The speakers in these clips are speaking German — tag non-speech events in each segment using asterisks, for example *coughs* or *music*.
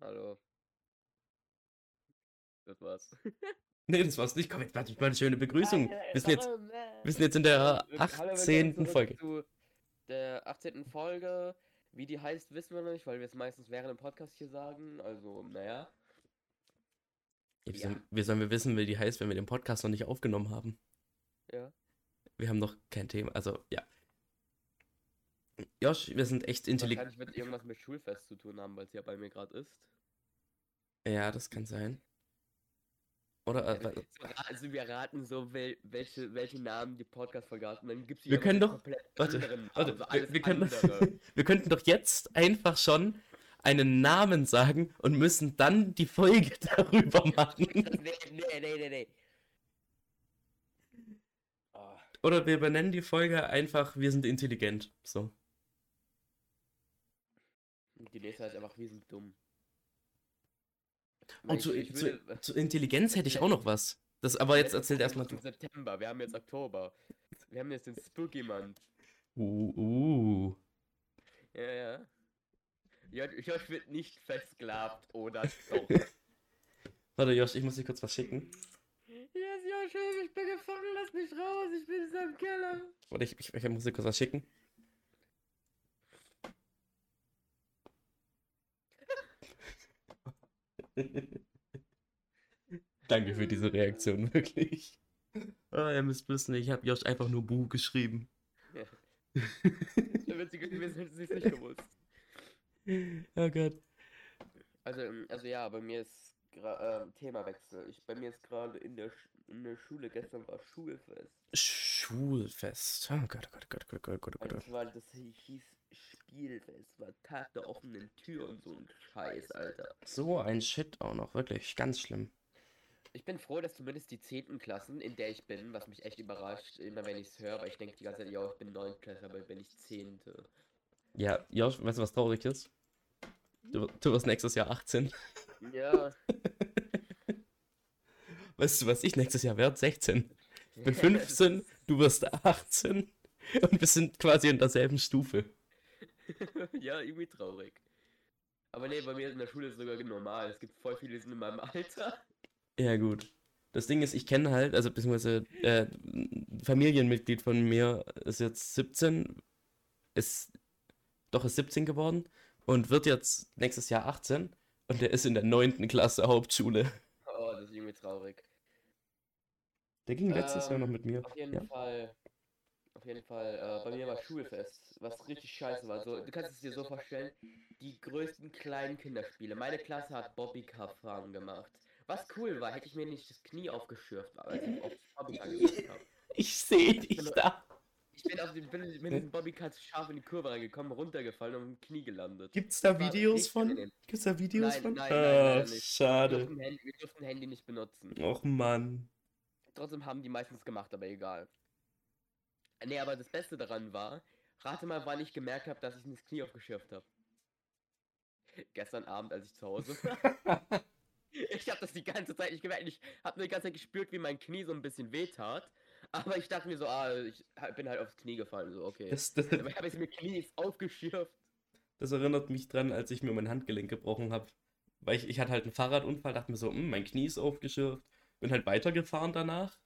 Hallo. Das war's. *laughs* Nee, das war's nicht. Komm, jetzt warte ich mal eine schöne Begrüßung. Wir sind jetzt, wir sind jetzt in der Hallo, willkommen 18. zurück Folge. Zu der 18. Folge. Wie die heißt, wissen wir noch nicht, weil wir es meistens während dem Podcast hier sagen. Also, naja. Ja, wie, Ja. sollen, wie sollen wir wissen, wie die heißt, wenn wir den Podcast noch nicht aufgenommen haben? Ja. Wir haben noch kein Thema. Also, ja. Josh, wir sind echt intelligent. Wahrscheinlich wird irgendwas mit Schulfest zu tun haben, weil es ja bei mir gerade ist. Ja, das kann sein. Oder, äh, *laughs* Also wir raten so, wel welche, welche Namen die Podcast-Folge hat. Und dann gibt's Wir können doch- komplett warte, anderen warte, Namen, so wir, wir, können, andere. *laughs* wir könnten doch jetzt einfach schon einen Namen sagen und müssen dann die Folge *laughs* darüber machen. nee, nee, nee, nee, nee. Oh, Oder wir benennen die Folge einfach, wir sind intelligent. So. Die nächste heißt einfach, wir sind dumm. Und Ich- zu, ich zu, würde- zu Intelligenz hätte ich auch noch was. Das, aber jetzt erzählt erstmal du. September, wir haben jetzt Oktober. Wir haben jetzt den Spooky Month. Uh, uh. Ja, ja. Josh, Josh wird nicht versklavt oder *laughs* doch. Warte, Josh, ich muss dir kurz was schicken. yes, Josh, ich bin gefangen, lass mich raus, ich bin in seinem Keller. Warte, ich, ich, ich muss dir kurz was schicken. Danke für diese Reaktion, wirklich. Ah, ihr müsst wissen, ich habe Josh einfach nur Bu geschrieben. Ja. *laughs* Der witzige gewesen, hätte sie es nicht gewusst. Oh Gott. Also, ähm, also ja, bei mir ist ähm, Themawechsel. Ich, bei mir ist gerade in der, Sch in der Schule, gestern war Schulfest. Schulfest. Oh Gott, oh Gott, oh Gott, oh Gott, oh Gott, oh Und Gott. zwar, das hi- hieß Spielfest, war Tag der offenen Tür und so ein Scheiß, Alter. So ein Shit auch noch, wirklich, ganz schlimm. Ich bin froh, dass zumindest die 10. Klassen, in der ich bin, was mich echt überrascht, immer wenn ich es höre, weil ich denke die ganze Zeit, ja, ich bin 9. Klasse, aber bin ich 10. Ja, Josh, weißt du, was traurig ist? Du, du wirst nächstes Jahr 18. Ja. *laughs* Weißt du, was ich nächstes Jahr werde? 16. Ich bin *laughs* 15, du wirst 18 und wir sind quasi in derselben Stufe. *laughs* ja, irgendwie traurig. Aber nee, bei mir in der Schule ist es sogar normal. Es gibt voll viele, die sind in meinem Alter. *laughs* Ja, gut. Das Ding ist, ich kenne halt, also beziehungsweise äh, ein Familienmitglied von mir ist jetzt 17, ist doch ist 17 geworden und wird jetzt nächstes Jahr 18 und der ist in der 9. Klasse Hauptschule. Oh, das ist irgendwie traurig. Der ging letztes Jahr noch Ähm, mit mir. Auf jeden Ja. Fall. Auf jeden Fall, äh, bei mir war Schulfest, was richtig scheiße war. So, du kannst es dir so vorstellen, die größten kleinen Kinderspiele. Meine Klasse hat Bobbycar-Fahren gemacht. Was cool war, hätte ich mir nicht das Knie aufgeschürft, als ich auf Bobbycar gemacht habe. Ich *laughs* sehe dich bin- da. Ich bin, auf den, bin mit diesem Bobbycar zu scharf in die Kurve reingekommen, runtergefallen und im Knie gelandet. Gibt's da Videos von? Gibt's da Videos Nein, von? nein, nein, leider Ah, nicht. Wir schade. durften, Handy, wir durften Handy nicht benutzen. Och Mann. Trotzdem haben die meistens gemacht, aber egal. Nee, aber das Beste daran war, rate mal, wann ich gemerkt habe, dass ich mir das Knie aufgeschürft habe. Gestern Abend, als ich zu Hause war. *laughs* ich habe das die ganze Zeit nicht gemerkt. Ich habe nur die ganze Zeit gespürt, wie mein Knie so ein bisschen wehtat. Aber ich dachte mir so, ah, ich bin halt aufs Knie gefallen. So, okay. Das, das, ich habe jetzt mir Knie aufgeschürft. das erinnert mich dran, als ich mir mein Handgelenk gebrochen habe. Weil ich, ich hatte halt einen Fahrradunfall, dachte mir so, hm, mein Knie ist aufgeschürft. Bin halt weitergefahren danach.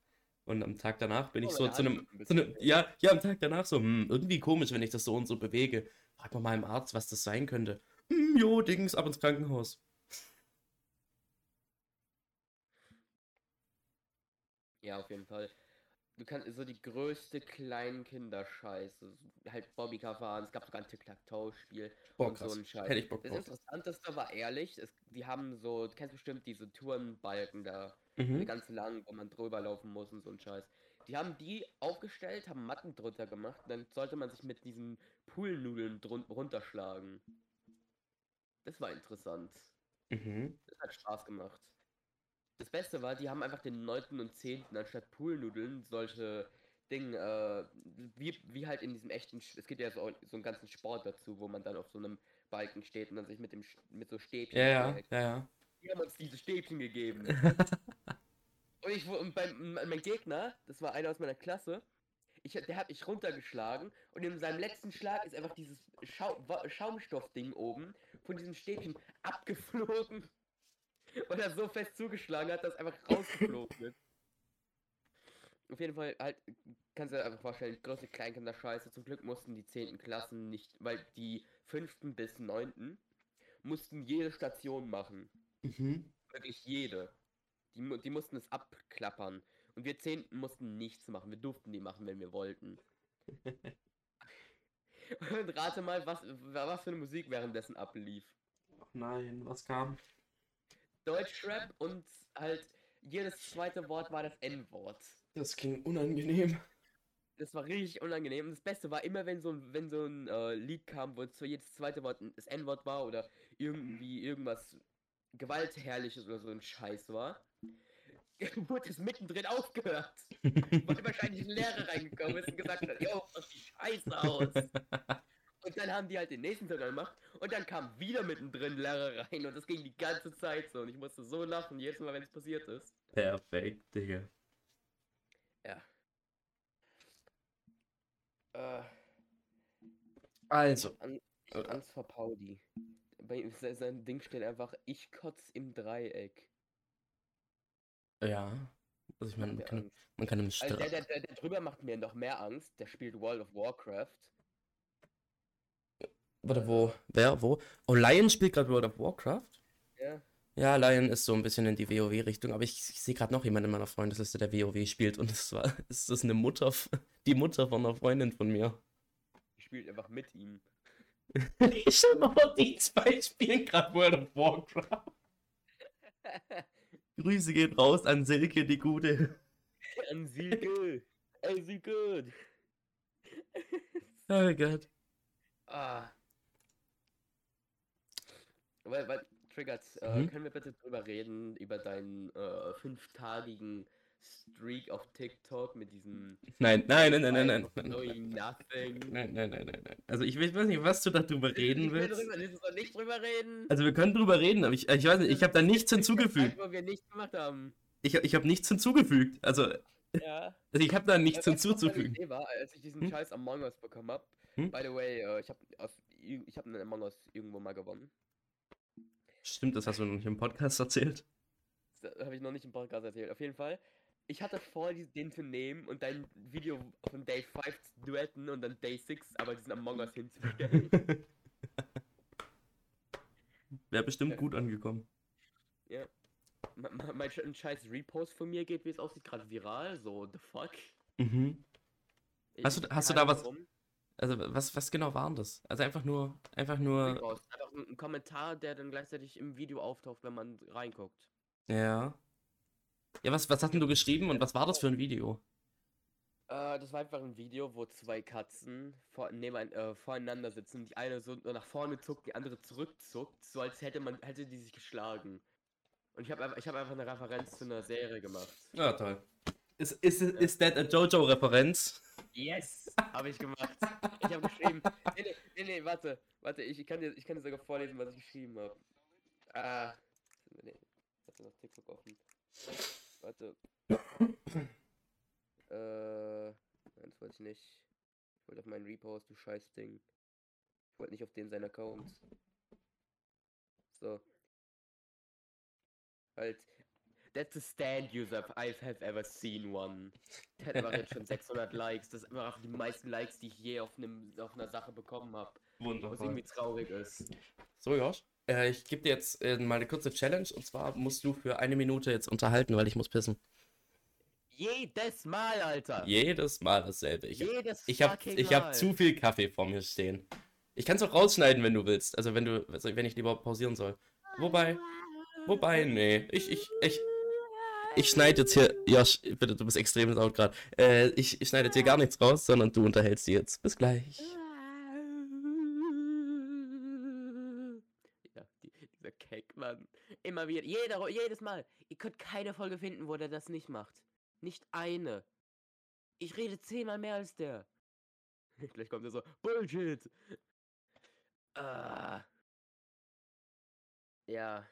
Und am Tag danach bin Oh, ich so zu einem, ein zu einem ja, ja, am Tag danach so, hm, irgendwie komisch, wenn ich das so und so bewege. Frag mal meinem Arzt, was das sein könnte. Hm, jo, Dings, ab ins Krankenhaus. Ja, auf jeden Fall. Du kannst so die größte Kleinkinderscheiße, so halt Bobbycar fahren, es gab sogar ein Tic-Tac-Toe-Spiel Boah, und so krass. ein Scheiß. Hätte ich Bock Das drauf. Interessanteste war ehrlich, es, die haben so, du kennst bestimmt diese Tourenbalken da, Mhm. ganz lang, wo man drüber laufen muss und so ein Scheiß. Die haben die aufgestellt, haben Matten drunter gemacht, dann sollte man sich mit diesen Poolnudeln drun runterschlagen. Das war interessant. Mhm. Das hat Spaß gemacht. Das Beste war, die haben einfach den 9. und 10. anstatt Poolnudeln solche Dinge, äh, wie, wie halt in diesem echten, es gibt ja so, so einen ganzen Sport dazu, wo man dann auf so einem Balken steht und dann sich mit dem mit so Stäbchen Ja, ja, ja, ja. Die haben uns diese Stäbchen gegeben. *laughs* und ich und beim, mein Gegner, das war einer aus meiner Klasse, ich, der hat mich runtergeschlagen und in seinem letzten Schlag ist einfach dieses Schau Schaumstoffding oben von diesem Stäbchen abgeflogen. Und er so fest zugeschlagen hat, dass er einfach rausgeflogen ist. *laughs* Auf jeden Fall halt, kannst du dir einfach vorstellen, große Kleinkinder scheiße. Zum Glück mussten die 10. Klassen nicht, weil die 5. bis 9. mussten jede Station machen. Mhm. Wirklich jede. Die, die mussten es abklappern. Und wir Zehnten mussten nichts machen. Wir durften die machen, wenn wir wollten. *laughs* Und rate mal, was, was für eine Musik währenddessen ablief. Nein, was kam? Deutschrap und halt jedes zweite Wort war das N-Wort. Das klingt unangenehm. Das war richtig unangenehm. Und das Beste war immer, wenn so ein, wenn so ein äh, Lied kam, wo zwar jedes zweite Wort das N-Wort war oder irgendwie irgendwas gewaltherrliches oder so ein Scheiß war, *laughs* wurde es mittendrin aufgehört. Weil wahrscheinlich ein Lehrer reingekommen ist und gesagt hat, yo, was die Scheiße aus. *laughs* Und dann haben die halt den nächsten Ton gemacht und dann kam wieder mittendrin Lehrer rein und das ging die ganze Zeit so und ich musste so lachen, jedes Mal, wenn es passiert ist. Perfekt, Digga. Ja. Äh, Also, hab Angst vor Pauli. Bei ihm- se- sein Ding steht einfach, ich kotz im Dreieck. ja. Also ich meine, man kann, man kann im Also Stra der, der, der, der drüber macht mir noch mehr Angst. Der spielt World of Warcraft. Warte, wo? Wer? Wo? Oh, Lion spielt gerade World of Warcraft? Ja. Ja, Lion ist so ein bisschen in die WoW-Richtung, aber ich, ich sehe gerade noch jemanden in meiner Freundesliste, der WoW spielt und es war, *laughs* es ist eine Mutter, die Mutter von einer Freundin von mir. Die spielt einfach mit ihm. *laughs* Ich stell mal vor, die zwei spielen gerade World of Warcraft. *laughs* Grüße gehen raus an Silke, die Gute. An Siegel. Ey, Siegel. Oh Gott. Ah. Weil, weil, Triggert, äh, Mhm. können wir bitte drüber reden, über deinen äh, fünftagigen Streak auf TikTok mit diesem Nein, nein, nein, nein, nein, nein. Knowing Nothing. nein, nein, nein, nein. nein. Also ich weiß nicht, was du darüber reden Ich will willst. drüber, willst du nicht drüber reden? Also wir können drüber reden, aber ich, ich weiß nicht, ich habe da nichts hinzugefügt. Wo wir nichts gemacht haben. Ich, ich habe nichts hinzugefügt. Also, Ja. also ich habe da nichts meine hinzuzufügen. Idee war, als ich diesen Hm? scheiß Among Us bekommen hab. Hm? By the way, äh, ich habe ich hab einen Among Us irgendwo mal gewonnen. Stimmt, das hast du noch nicht im Podcast *laughs* erzählt. Das habe ich noch nicht im Podcast erzählt. Auf jeden Fall. Ich hatte vor, den zu nehmen und dein Video von Day 5 zu duetten und dann Day 6 aber diesen Among Us hinzustellen. *laughs* Wäre bestimmt Ja. gut angekommen. Ma- mein sch- ein scheiß Repost von mir geht, wie es aussieht, gerade viral. So, the fuck. Mhm. Ich- Hast du- hast du da was- warum. Also was, was genau waren das? Also einfach nur, einfach nur. Einfach ein, Kommentar, der dann gleichzeitig im Video auftaucht, wenn man reinguckt. ja. Ja, was, was hast denn du geschrieben und was war das für ein Video? Äh, das war einfach ein Video, wo zwei Katzen vor, nebenein, äh, voreinander sitzen. Die eine so nach vorne zuckt, die andere zurückzuckt, so als hätte man hätte die sich geschlagen. Und ich habe ich habe einfach eine Referenz zu einer Serie gemacht. Ja, toll. Ist, ist, ist that a Jojo-Referenz? Yes, habe ich gemacht. Ich habe geschrieben. Nee, nee, nee, warte, warte, ich, kann dir, ich kann dir sogar vorlesen, was ich geschrieben habe. Ah, nee, warte, noch TikTok offen. Warte. Äh, nein, das wollte ich nicht. Ich wollte auf meinen Repost, du scheiß Ding. Ich wollte nicht auf den seinen Account. So. Halt. That's a stand user I have ever seen one. Der hat jetzt schon 600 Likes. Das ist einfach die meisten Likes, die ich je auf, einem, auf einer Sache bekommen habe. Was Wundervoll. irgendwie traurig ist. So, Josh. Äh, ich gebe dir jetzt äh, mal eine kurze Challenge und zwar musst du für eine Minute jetzt unterhalten, weil ich muss pissen. Jedes Mal, Alter! Jedes Mal dasselbe. Ich, Jedes ich habe ich hab zu viel Kaffee vor mir stehen. Ich kann es auch rausschneiden, wenn du willst. Also wenn du, also wenn ich lieber pausieren soll. Wobei, wobei, nee. Ich, ich, ich, ich schneide jetzt hier, Josh, bitte, du bist extrem laut gerade. Äh, ich, ich schneide jetzt hier gar nichts raus, sondern du unterhältst die jetzt. Bis gleich. Ja, die, dieser Keck, Mann. Immer wieder, jeder, jedes Mal. Ihr könnt keine Folge finden, wo der das nicht macht. Nicht eine. Ich rede zehnmal mehr als der. *laughs* Gleich kommt er so, Bullshit. Ah. Ja.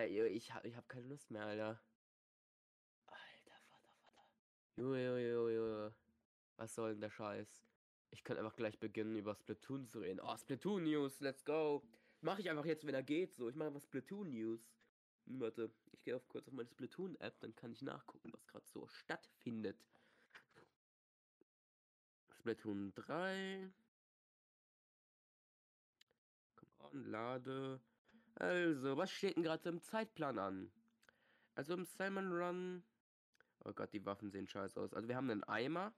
Ich, hab- ich hab keine Lust mehr, Alter. Alter, Vater, Vater. Junge, Junge, Junge, Junge. Was soll denn der Scheiß? Ich kann einfach gleich beginnen, über Splatoon zu reden. Oh, Splatoon News, let's go. mache ich einfach jetzt, wenn er geht. So, ich mache einfach Splatoon News. Hm, Warte, ich gehe auf kurz auf meine Splatoon App, dann kann ich nachgucken, was gerade so stattfindet. Splatoon 3. Komm on, lade. Also, was steht denn gerade im Zeitplan an? Also im Salmon Run. Oh Gott, die Waffen sehen scheiße aus. Also wir haben einen Eimer,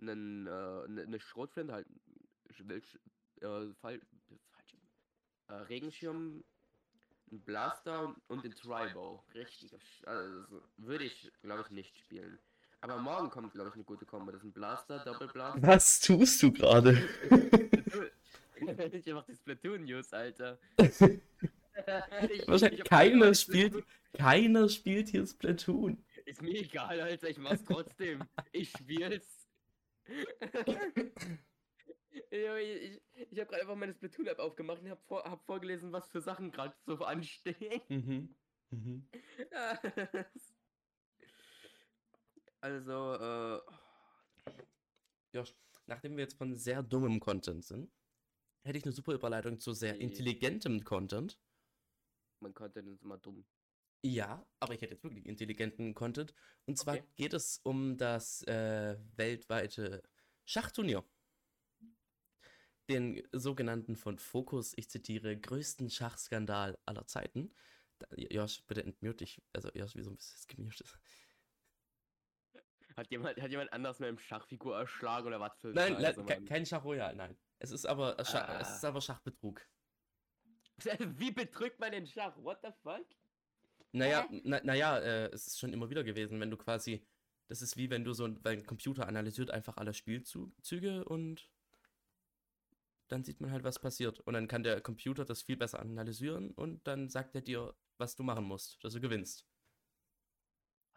einen, äh, eine, eine Schrotflinte, halt Wild- äh, Fall, falsch, äh, Regenschirm, ein Blaster und den Tribow. Richtig, also würde ich, glaube ich, nicht spielen. Aber morgen kommt, glaube ich, eine gute Kombo. Das ist ein Blaster, Doppelblaster. Was tust du gerade? ich mach die Splatoon News, Alter. *laughs* Ich- Wahrscheinlich ich keiner keine spielt, keiner spielt hier Splatoon. Ist mir egal, Alter, ich mach's trotzdem. Ich spiel's. *laughs* Ich ich habe gerade einfach meine Splatoon-App aufgemacht und hab, vor, hab vorgelesen, was für Sachen gerade so anstehen. Mhm. *laughs* Mhm. Also, äh, Josh, nachdem wir jetzt von sehr dummem Content sind, hätte ich eine super Überleitung zu sehr intelligentem Content. mein Content ist immer dumm. Ja, aber ich hätte jetzt wirklich intelligenten Content. Und zwar Okay. geht es um das äh, weltweite Schachturnier. Den sogenannten von Focus, ich zitiere, größten Schachskandal aller Zeiten. Josh, bitte entmute dich. Also, Josh, wieso bist du jetzt gemutet? Hat jemand, hat jemand anders mit einem Schachfigur erschlagen oder was für Nein, Scheiße, le- ke- Mann? kein Schach Royal, nein. Es ist aber, äh, Scha es Ah. ist aber Schachbetrug. *laughs* Wie betrügt man den Schach? What the fuck? Naja, na, naja, äh, es ist schon immer wieder gewesen, wenn du quasi, das ist wie wenn du so, ein- weil ein Computer analysiert einfach alle Spielzüge und dann sieht man halt, was passiert. Und dann kann der Computer das viel besser analysieren und dann sagt er dir, was du machen musst, dass du gewinnst.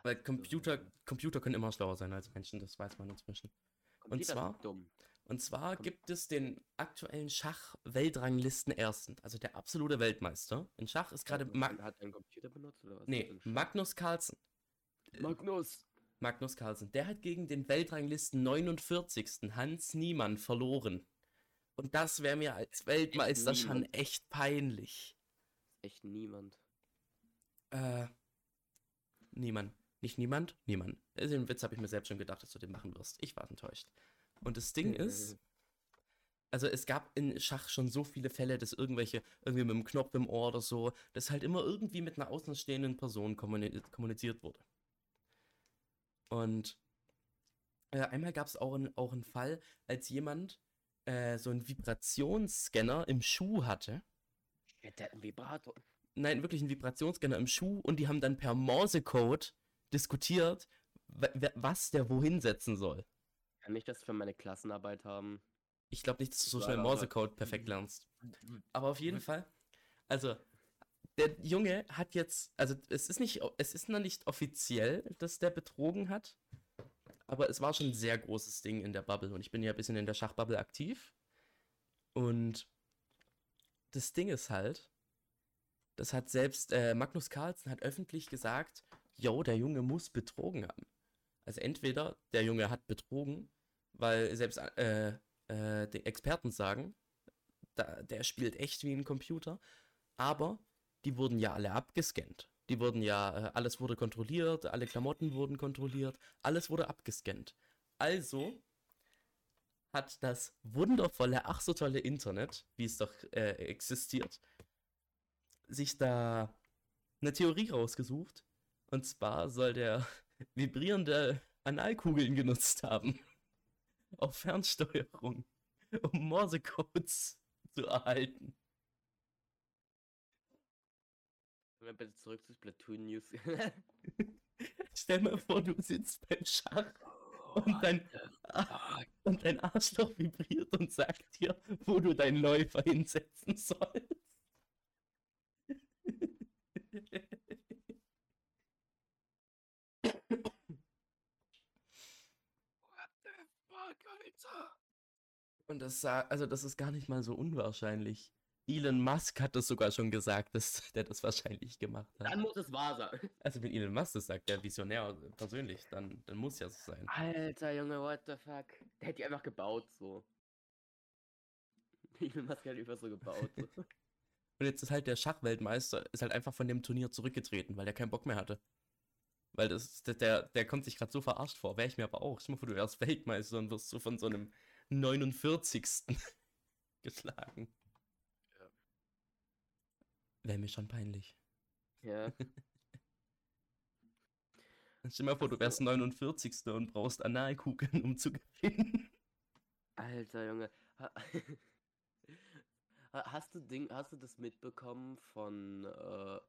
Weil Computer, Computer können immer schlauer sein als Menschen, das weiß man inzwischen. Computer sind zwar- dumm. Und zwar gibt es den aktuellen Schach-Weltranglisten Ersten, also der absolute Weltmeister. In Schach ist gerade Mag hat einen Computer benutzt oder was? nee, Ein? Magnus Carlsen. Magnus. Magnus Carlsen. Der hat gegen den Weltranglisten 49. Hans Niemann verloren. Und das wäre mir als Weltmeister schon niemand? echt peinlich. Echt niemand. Äh, niemand. Nicht niemand? Niemand. Also Den Witz habe ich mir selbst schon gedacht, dass du den machen wirst. Ich war enttäuscht. Und das Ding ist, also es gab in Schach schon so viele Fälle, dass irgendwelche, irgendwie mit einem Knopf im Ohr oder so, dass halt immer irgendwie mit einer außenstehenden Person kommuni kommuniziert wurde. Und äh, einmal gab es auch, ein, auch einen Fall, als jemand äh, so einen Vibrationsscanner im Schuh hatte. Der hat einen Vibrator. Nein, wirklich einen Vibrationsscanner im Schuh und die haben dann per Morsecode diskutiert, wa- wa- was der wohin setzen soll. Kann ich das für meine Klassenarbeit haben? Ich glaube nicht, dass du so schnell Morsecode perfekt lernst. Aber auf jeden Fall, also der Junge hat jetzt, also es ist nicht, es ist noch nicht offiziell, dass der betrogen hat, aber es war schon ein sehr großes Ding in der Bubble und ich bin ja ein bisschen in der Schachbubble aktiv und das Ding ist halt, das hat selbst äh, Magnus Carlsen hat öffentlich gesagt, yo, der Junge muss betrogen haben. Also entweder der Junge hat betrogen, weil selbst äh, äh, die Experten sagen, da, der spielt echt wie ein Computer, aber die wurden ja alle abgescannt. Die wurden ja, äh, alles wurde kontrolliert, alle Klamotten wurden kontrolliert, alles wurde abgescannt. Also hat das wundervolle, ach so tolle Internet, wie es doch äh, existiert, sich da eine Theorie rausgesucht. Und zwar soll der *laughs* vibrierende Analkugeln genutzt haben. Auf Fernsteuerung, um Morsecodes zu erhalten. Wir bitte zurück zu Splatoon News? *laughs* Stell mal vor, du sitzt beim Schach und dein, und dein Arschloch vibriert und sagt dir, wo du deinen Läufer hinsetzen sollst. Und das also das ist gar nicht mal so unwahrscheinlich. Elon Musk hat das sogar schon gesagt, dass *laughs* der das wahrscheinlich gemacht hat. Dann muss es wahr sein. Also wenn Elon Musk das sagt, der Visionär persönlich, dann, dann muss ja so sein. Alter Junge, what the fuck? Der hätte die einfach gebaut so. *laughs* Elon Musk hat einfach so gebaut. So. *laughs* Und jetzt ist halt der Schachweltmeister, ist halt einfach von dem Turnier zurückgetreten, weil der keinen Bock mehr hatte. Weil das, der, der, der kommt sich gerade so verarscht vor. Wäre ich mir aber auch. Stell mal vor, du wärst Weltmeister und wirst so von so einem 49. *laughs* geschlagen. Ja. Wäre mir schon peinlich. Ja. *laughs* Stell dir mal vor, du wärst 49. und brauchst Analkugeln, um zu gewinnen. Alter Junge. Ha- *laughs* Ha- Hast du Ding, hast du das mitbekommen von äh,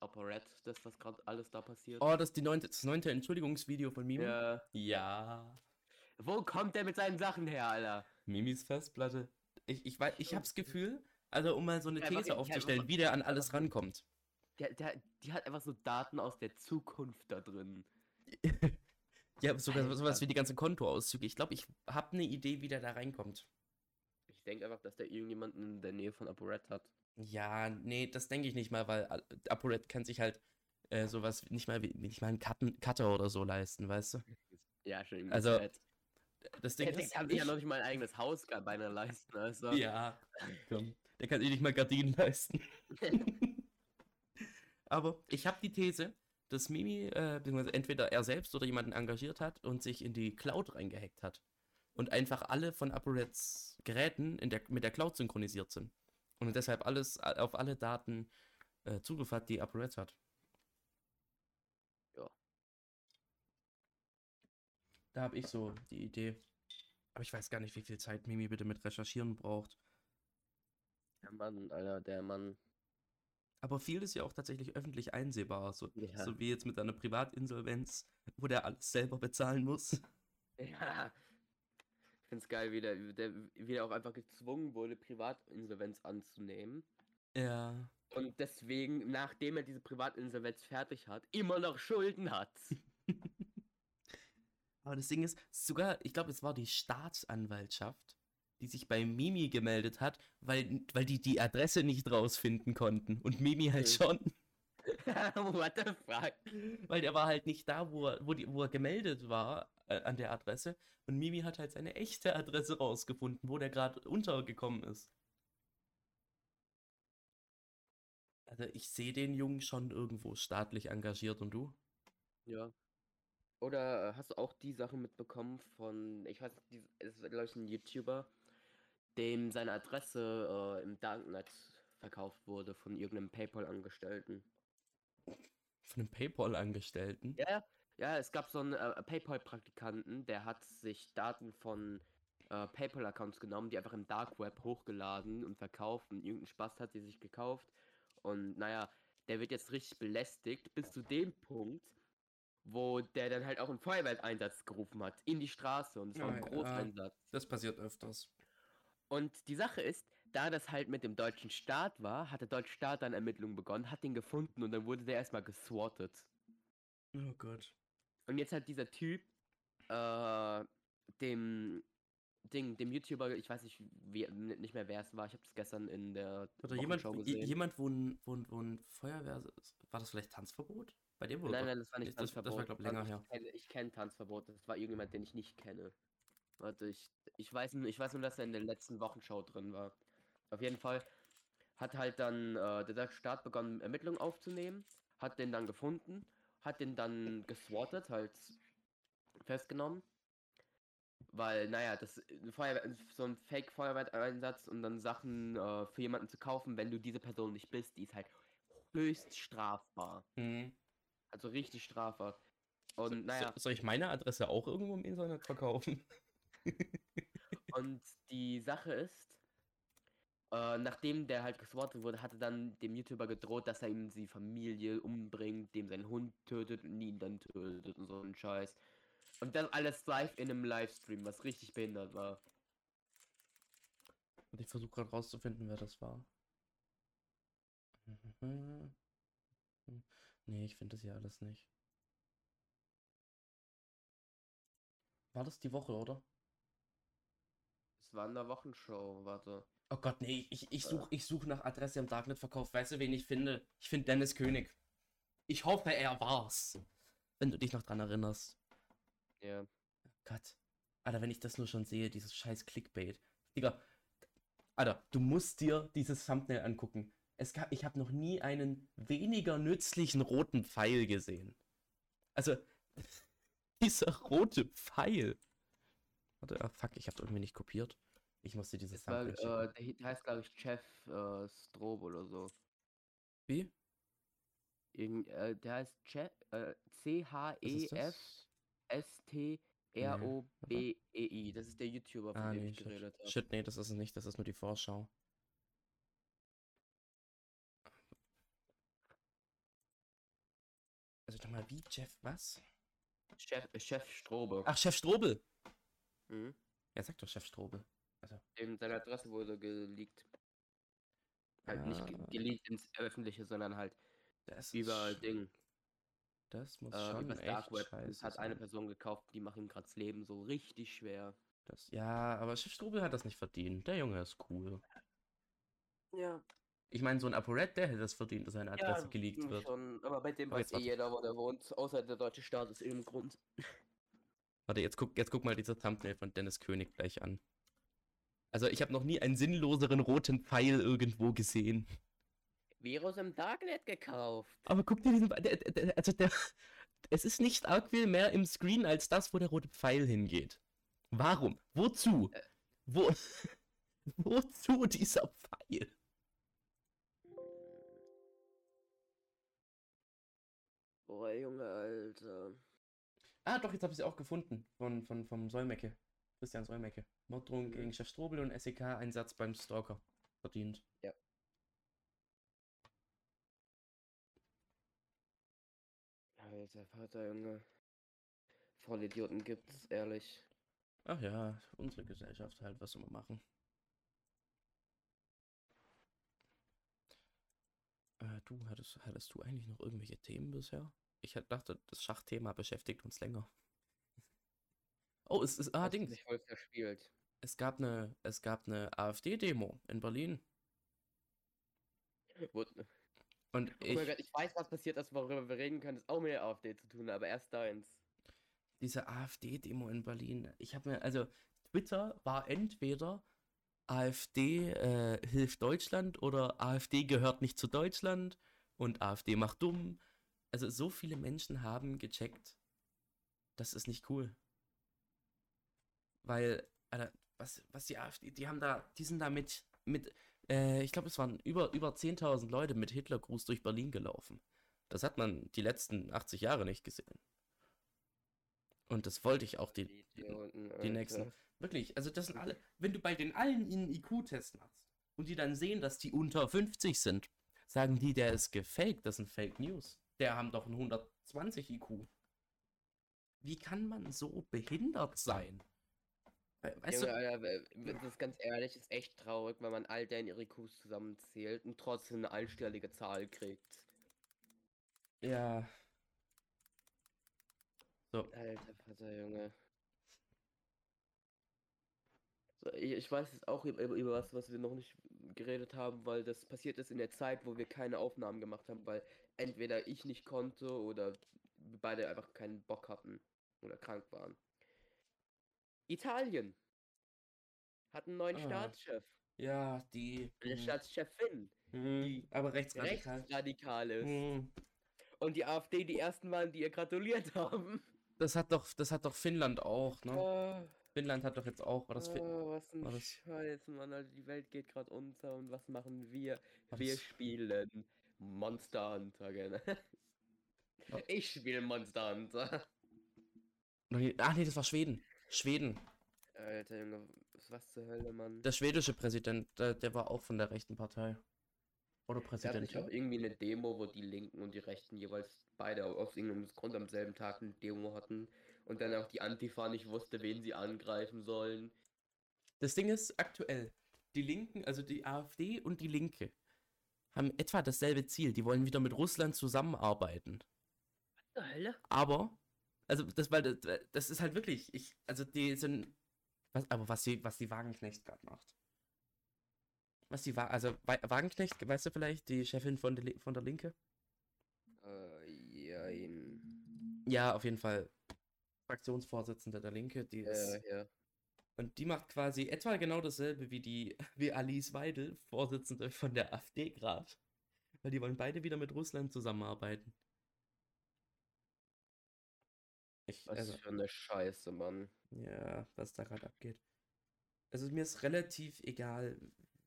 Operette, das was gerade alles da passiert? Oh, das ist die neunte, das neunte Entschuldigungsvideo von Mimi? Ja. Ja. Wo kommt der mit seinen Sachen her, Alter? Mimis Festplatte. Ich, ich, weiß, ich hab's Gefühl, also um mal so eine Ja, These aufzustellen, wie der an alles rankommt. Der, der, die hat einfach so Daten aus der Zukunft da drin. *laughs* Ja, sogar sowas wie die ganzen Kontoauszüge. Ich glaube, ich habe eine Idee, wie der da reinkommt. Ich denke einfach, dass der irgendjemanden in der Nähe von Operette hat. Ja, nee, das denke ich nicht mal, weil ApoRed kann sich halt äh, sowas nicht mal wie nicht mal einen Cutten, Cutter oder so leisten, weißt du? Ja, schon irgendwie Also, fett. Das Ding der ist, kann sich ja noch nicht mal ein eigenes Haus beinahe leisten, also. Ja, komm. Der kann sich nicht mal Gardinen leisten. *laughs* Aber ich habe die These, dass Mimi, äh, beziehungsweise entweder er selbst oder jemanden engagiert hat und sich in die Cloud reingehackt hat. Und einfach alle von ApoReds Geräten der, mit der Cloud synchronisiert sind. Und deshalb alles a- auf alle Daten äh, Zugriff hat, die ApoRed hat. Da habe ich so die Idee. Aber ich weiß gar nicht, wie viel Zeit Mimi bitte mit Recherchieren braucht. Der Mann, Alter, der Mann. Aber viel ist ja auch tatsächlich öffentlich einsehbar, so, Ja. so wie jetzt mit einer Privatinsolvenz, wo der alles selber bezahlen muss. *laughs* Ja. Ich find's geil, wie der, der, wie der auch einfach gezwungen wurde, Privatinsolvenz anzunehmen. Ja. Und deswegen, nachdem er diese Privatinsolvenz fertig hat, immer noch Schulden hat. *laughs* Aber das Ding ist, sogar, ich glaube, es war die Staatsanwaltschaft, die sich bei Mimi gemeldet hat, weil, weil die die Adresse nicht rausfinden konnten. Und Mimi halt schon. *laughs* What the fuck? Weil der war halt nicht da, wo er, wo die, wo er gemeldet war äh, an der Adresse. Und Mimi hat halt seine echte Adresse rausgefunden, wo der gerade untergekommen ist. Also ich sehe den Jungen schon irgendwo staatlich engagiert und du? Ja. Oder äh, hast du auch die Sachen mitbekommen von, ich weiß nicht, es ist glaube ich ein YouTuber, dem seine Adresse äh, im Darknet verkauft wurde von irgendeinem PayPal-Angestellten. Von einem Paypal-Angestellten? Ja, ja. Es gab so einen äh, PayPal-Praktikanten, der hat sich Daten von äh, PayPal-Accounts genommen, die einfach im Dark Web hochgeladen und verkauft und irgendein Spaß hat sie sich gekauft. Und naja, der wird jetzt richtig belästigt, bis zu dem Punkt, wo der dann halt auch einen Feuerwehreinsatz gerufen hat, in die Straße und es war Ah, ein. Großeinsatz. Das passiert öfters. Und die Sache ist, da das halt mit dem deutschen Staat war, hat der deutsche Staat dann Ermittlungen begonnen, hat den gefunden und dann wurde der erstmal geswattet. Oh Gott. Und jetzt hat dieser Typ äh, dem Ding, dem YouTuber, ich weiß nicht, wie, nicht mehr wer es war, ich habe das gestern in der Oder jemand, gesehen. jemand, wo ein, wo, ein, wo ein Feuerwehr. War das vielleicht Tanzverbot? Bei dem wurde Nein, nein, das war nicht das, das war, Tanzverbot. glaube ich, länger ich her. Kenne, ich kenne Tanzverbot, das war irgendjemand, den ich nicht kenne. Warte, ich, ich, weiß, ich weiß nur, dass er in der letzten Wochenshow drin war. Auf jeden Fall hat halt dann äh, der Staat begonnen, Ermittlungen aufzunehmen, hat den dann gefunden, hat den dann geswattet, halt festgenommen. Weil, naja, das Feuerwehr, so ein Fake-Feuerwehreinsatz und dann Sachen äh, für jemanden zu kaufen, wenn du diese Person nicht bist, die ist halt höchst strafbar. Mhm. Also richtig strafbar. Und naja, So, soll ich meine Adresse auch irgendwo im Internet verkaufen? *laughs* und die Sache ist, äh, nachdem der halt geswattet wurde, hatte dann dem YouTuber gedroht, dass er ihm die Familie umbringt, dem seinen Hund tötet und ihn dann tötet und so ein Scheiß. Und das alles live in einem Livestream, was richtig behindert war. Und ich versuche gerade rauszufinden, wer das war. Mhm. Nee, ich finde das hier alles nicht. War das die Woche, oder? Es war in der Wochenshow, warte. Oh Gott, nee, ich, ich suche ich such nach Adresse im Darknet verkauft. Weißt du, wen ich finde? Ich finde Dennis König. Ich hoffe, er war's. Wenn du dich noch dran erinnerst. Ja. Gott. Alter, wenn ich das nur schon sehe, dieses scheiß Clickbait. Digga. Alter, du musst dir dieses Thumbnail angucken. Es gab, ich habe noch nie einen weniger nützlichen roten Pfeil gesehen. Also, *laughs* dieser rote Pfeil. Warte, ah, fuck, ich habe irgendwie nicht kopiert. Ich musste dieses Das war, Sample äh, der heißt, glaube ich, Chef äh, Strobe oder so. Wie? Irgend, äh, der heißt Chef, äh, Was ist C-H-E-F das? Ist der YouTuber, von Ah, dem nee, ich geredet habe. shit, nee, das ist es nicht, das ist nur die Vorschau. Also nochmal, wie Jeff, was? Chef, äh, Chef Strobe. Ach, Chef Strobel! Mhm. Ja, sag doch Chef Strobel. Also, Eben seine Adresse wurde geleakt. Halt nicht ge Ah. geleakt ins Öffentliche, sondern halt das ist über Ding. Das muss Äh, schon über das Dark echt Web. scheiße hat eine sein. Person gekauft, die macht ihm gerade das Leben so richtig schwer. Das, ja, aber Chef Strobel hat das nicht verdient. Der Junge ist cool. Ja. Ich meine, so ein ApoRed, der hätte es verdient, dass seine Adresse Ja, geleakt wird. schon. Aber bei dem Aber weiß eh jeder, wo der wohnt. Außer der deutsche Staat ist eben Grund. Warte, jetzt guck, jetzt guck mal dieser Thumbnail von Dennis König gleich an. Also, ich habe noch nie einen sinnloseren roten Pfeil irgendwo gesehen. Virus im Darknet gekauft. Aber guck dir diesen. Der, der, also, der. Es ist nicht arg viel mehr im Screen als das, wo der rote Pfeil hingeht. Warum? Wozu? Äh. Wo. *laughs* Wozu dieser Pfeil? Boah, Junge, Alter. Ah, doch, jetzt habe ich sie auch gefunden. Von, von, vom Solmecke. Christian Solmecke. Morddrohung Mhm. gegen Chef Strobel und SEK-Einsatz beim Stalker. Verdient. Alter Vater, Junge. Vollidioten gibt's, ehrlich. Ach ja, unsere Gesellschaft halt, was soll man machen? Äh, du, hattest, hattest du eigentlich noch irgendwelche Themen bisher? Ich dachte, das Schachthema beschäftigt uns länger. *laughs* Oh, es ist, ah, verspielt. Es gab eine, es gab eine AfD-Demo in Berlin. Und Oh ich, mein Gott, ich weiß, was passiert ist, worüber wir reden können. Das ist auch mit der AfD zu tun, aber erst deins. diese AfD-Demo in Berlin, ich habe mir, also Twitter war entweder AfD äh, hilft Deutschland oder AfD gehört nicht zu Deutschland und AfD macht dumm. Also so viele Menschen haben gecheckt, das ist nicht cool. Weil, Alter, was, was die AfD, die haben da, die sind da mit, mit äh, ich glaube, es waren über, über 10.000 Leute mit Hitlergruß durch Berlin gelaufen. Das hat man die letzten 80 Jahre nicht gesehen. Und das wollte ich auch die, die, die Alter. nächsten. Wirklich, also das sind alle. Wenn du bei den allen einen IQ-Test machst und die dann sehen, dass die unter 50 sind, sagen die, der ist gefaked, das sind Fake News. Der haben doch einen 120 IQ. Wie kann man so behindert sein? We- Weißt Junge, du, we- das ist ganz ehrlich, ist echt traurig, wenn man all deren IQs zusammenzählt und trotzdem eine einstellige Zahl kriegt. ja. So, Alter Vater, Junge. So, ich, weiß jetzt auch über, über was, was wir noch nicht geredet haben, weil das passiert ist in der Zeit, wo wir keine Aufnahmen gemacht haben, weil entweder ich nicht konnte oder wir beide einfach keinen Bock hatten oder krank waren. Italien hat einen neuen Ah. Staatschef. ja, die. Eine hm, Staatschefin, hm, die aber rechtsradikal. rechtsradikal ist. Hm, Und die AfD die ersten waren, die ihr gratuliert *laughs* haben. Das hat doch, das hat doch Finnland auch, ne? Oh. Finnland hat doch jetzt auch, war das Oh, was ein war das- Scheiß, Mann, Alter, die Welt geht gerade unter und was machen wir? War wir spielen Monster Hunter, gerne. Ja. Ich spiele Monster Hunter. Ach nee, das war Schweden. Schweden. Alter Junge, was zur Hölle, Mann. Der schwedische Präsident, der, der war auch von der rechten Partei. Oder Präsident. nicht auch irgendwie eine Demo, wo die Linken und die Rechten jeweils beide aus irgendeinem Grund am selben Tag eine Demo hatten und dann auch die Antifa nicht wusste, wen sie angreifen sollen. Das Ding ist, aktuell, die Linken, also die AfD und die Linke, haben etwa dasselbe Ziel. Die wollen wieder mit Russland zusammenarbeiten. Was zur Hölle? Aber, also das, weil das, das ist halt wirklich, ich, also die sind, was, aber was die, was die Wagenknecht gerade macht. Was die also Wa- Wagenknecht, weißt du vielleicht, die Chefin von der, von der Linke? Äh, jein. Ja, auf jeden Fall Fraktionsvorsitzende der Linke, die ist, Äh, ja. und die macht quasi etwa genau dasselbe wie die, *laughs* wie Alice Weidel, Vorsitzende von der AfD gerade. Weil die wollen beide wieder mit Russland zusammenarbeiten. Ich, Was also, für eine Scheiße, Mann. ja, was da gerade abgeht. Also mir ist relativ egal,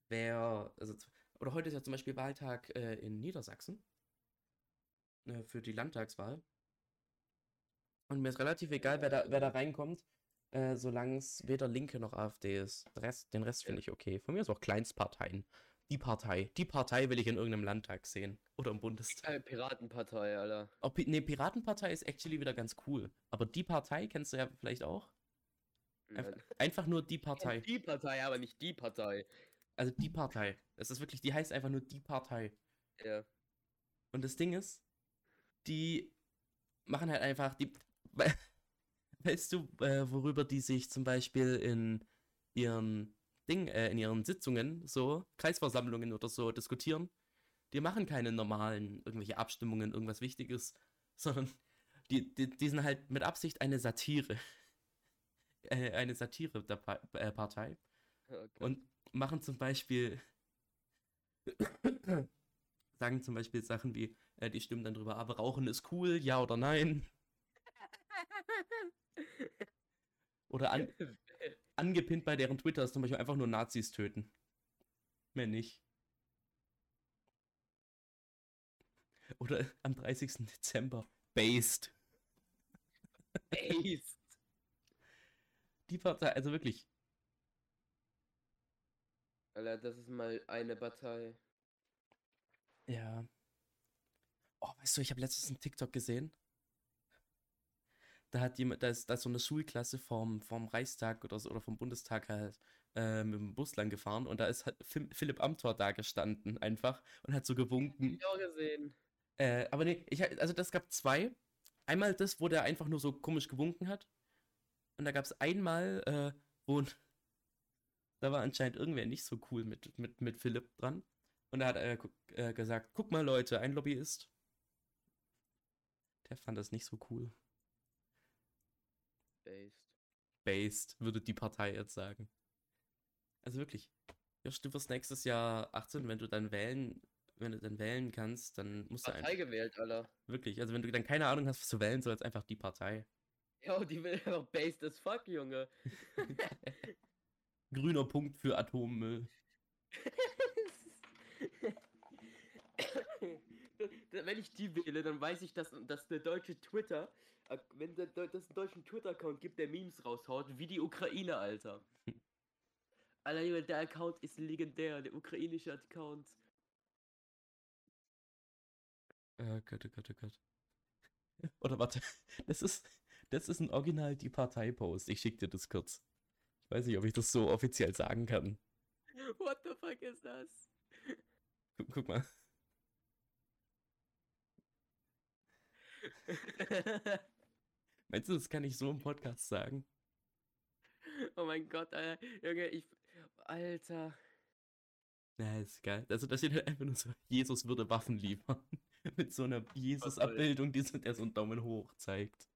wer, also, oder heute ist ja zum Beispiel Wahltag äh, in Niedersachsen äh, für die Landtagswahl. Und mir ist relativ egal, wer da, wer da reinkommt, äh, solange es weder Linke noch AfD ist. Der Rest, den Rest finde ich okay. Von mir ist auch Kleinstparteien. Die Partei. Die Partei will ich in irgendeinem Landtag sehen. Oder im Bundestag. Äh, Piratenpartei, Alter. Oh, Pi- nee, Piratenpartei ist actually wieder ganz cool. Aber die Partei kennst du ja vielleicht auch. Einfach, einfach nur die Partei. Die Partei, aber nicht die Partei. Also die Partei. Es ist wirklich, die heißt einfach nur die Partei. Ja. Und das Ding ist, die machen halt einfach die. We- *laughs* Weißt du, äh, worüber die sich zum Beispiel in ihren Ding, äh, in ihren Sitzungen, so, Kreisversammlungen oder so diskutieren? Die machen keine normalen, irgendwelche Abstimmungen, irgendwas Wichtiges, *laughs* sondern die, die, die sind halt mit Absicht eine Satire. *laughs* Äh, eine Satire der pa äh, Partei. Gott. Und machen zum Beispiel, *coughs* sagen zum Beispiel Sachen wie, äh, die stimmen dann drüber, aber Rauchen ist cool, ja oder nein. Oder an, *laughs* angepinnt bei deren Twitter ist zum Beispiel einfach nur Nazis töten. Mehr nicht. Oder am 30. Dezember. Based. Based. *laughs* Die Partei, also wirklich. Alter, das ist mal eine Partei. Ja. Oh, weißt du, ich habe letztens einen TikTok gesehen. Da hat jemand, da ist, da ist so eine Schulklasse vom, vom Reichstag oder so, oder vom Bundestag halt äh, mit dem Bus lang gefahren und da ist Phil- Philipp Amthor da gestanden einfach und hat so gewunken. Ich auch gesehen. Äh, aber nee, ich, also das gab zwei. Einmal das, wo der einfach nur so komisch gewunken hat. Und da gab es einmal, äh, wo da war anscheinend irgendwer nicht so cool mit, mit, mit Philipp dran. Und da hat er äh, gesagt, guck mal Leute, ein Lobbyist. Der fand das nicht so cool. Based. Based, würde die Partei jetzt sagen. Also wirklich. Josh, du wirst nächstes Jahr 18, wenn du dann wählen, wenn du dann wählen kannst, dann musst du Partei einfach, gewählt, Alter. wirklich, also wenn du dann keine Ahnung hast, was du wählen sollst, einfach die Partei. Ja, die will *laughs* einfach based as fuck, Junge. *laughs* Grüner Punkt für Atommüll. *laughs* Wenn ich die wähle, dann weiß ich, dass, dass der deutsche Twitter, äh, wenn der, Deu- das einen deutschen Twitter-Account gibt, der Memes raushaut, wie die Ukraine, Alter. *laughs* Alter, Junge, der Account ist legendär, der ukrainische Account. Äh, Gott, oh Gott, oh Gott. *laughs* Oder warte, *laughs* das ist, das ist ein Original die Partei-Post. Ich schick dir das kurz. Ich weiß nicht, ob ich das so offiziell sagen kann. What the fuck ist das? Guck, guck mal. Meinst du, das kann ich so im Podcast sagen? oh mein Gott, Alter. Junge, ich. Alter. Na, ist geil. Also, da steht halt einfach nur so, Jesus würde Waffen liefern. *laughs* Mit so einer Jesus-Abbildung, die so, der so einen Daumen hoch zeigt.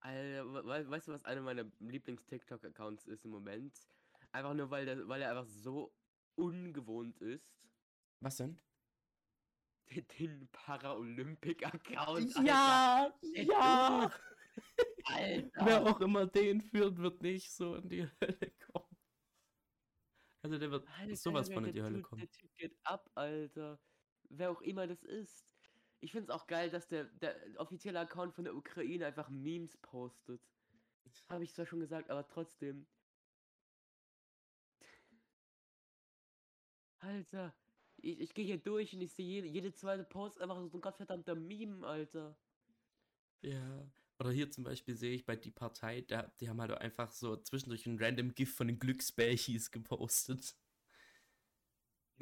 Alter, we- we- weißt du, was einer meiner Lieblings-TikTok-Accounts ist im Moment? Einfach nur, weil, der, weil er einfach so ungewohnt ist. Was denn? Den, den Paralympic-Account. Ja, Der ja! Alter. Wer auch immer den führt, wird nicht so in die Hölle kommen. Also der wird Alter, sowas von in die Hölle Typ- kommen. Der Typ geht ab, Alter. Wer auch immer das ist. Ich find's auch geil, dass der, der offizielle Account von der Ukraine einfach Memes postet. Habe ich zwar schon gesagt, aber trotzdem. Alter. Ich, ich gehe hier durch und ich sehe jede, jede zweite Post einfach so ein gottverdammter Meme, Alter. Ja. Oder hier zum Beispiel sehe ich bei die Partei, da, die haben halt einfach so zwischendurch ein random GIF von den Glücksbärchis gepostet.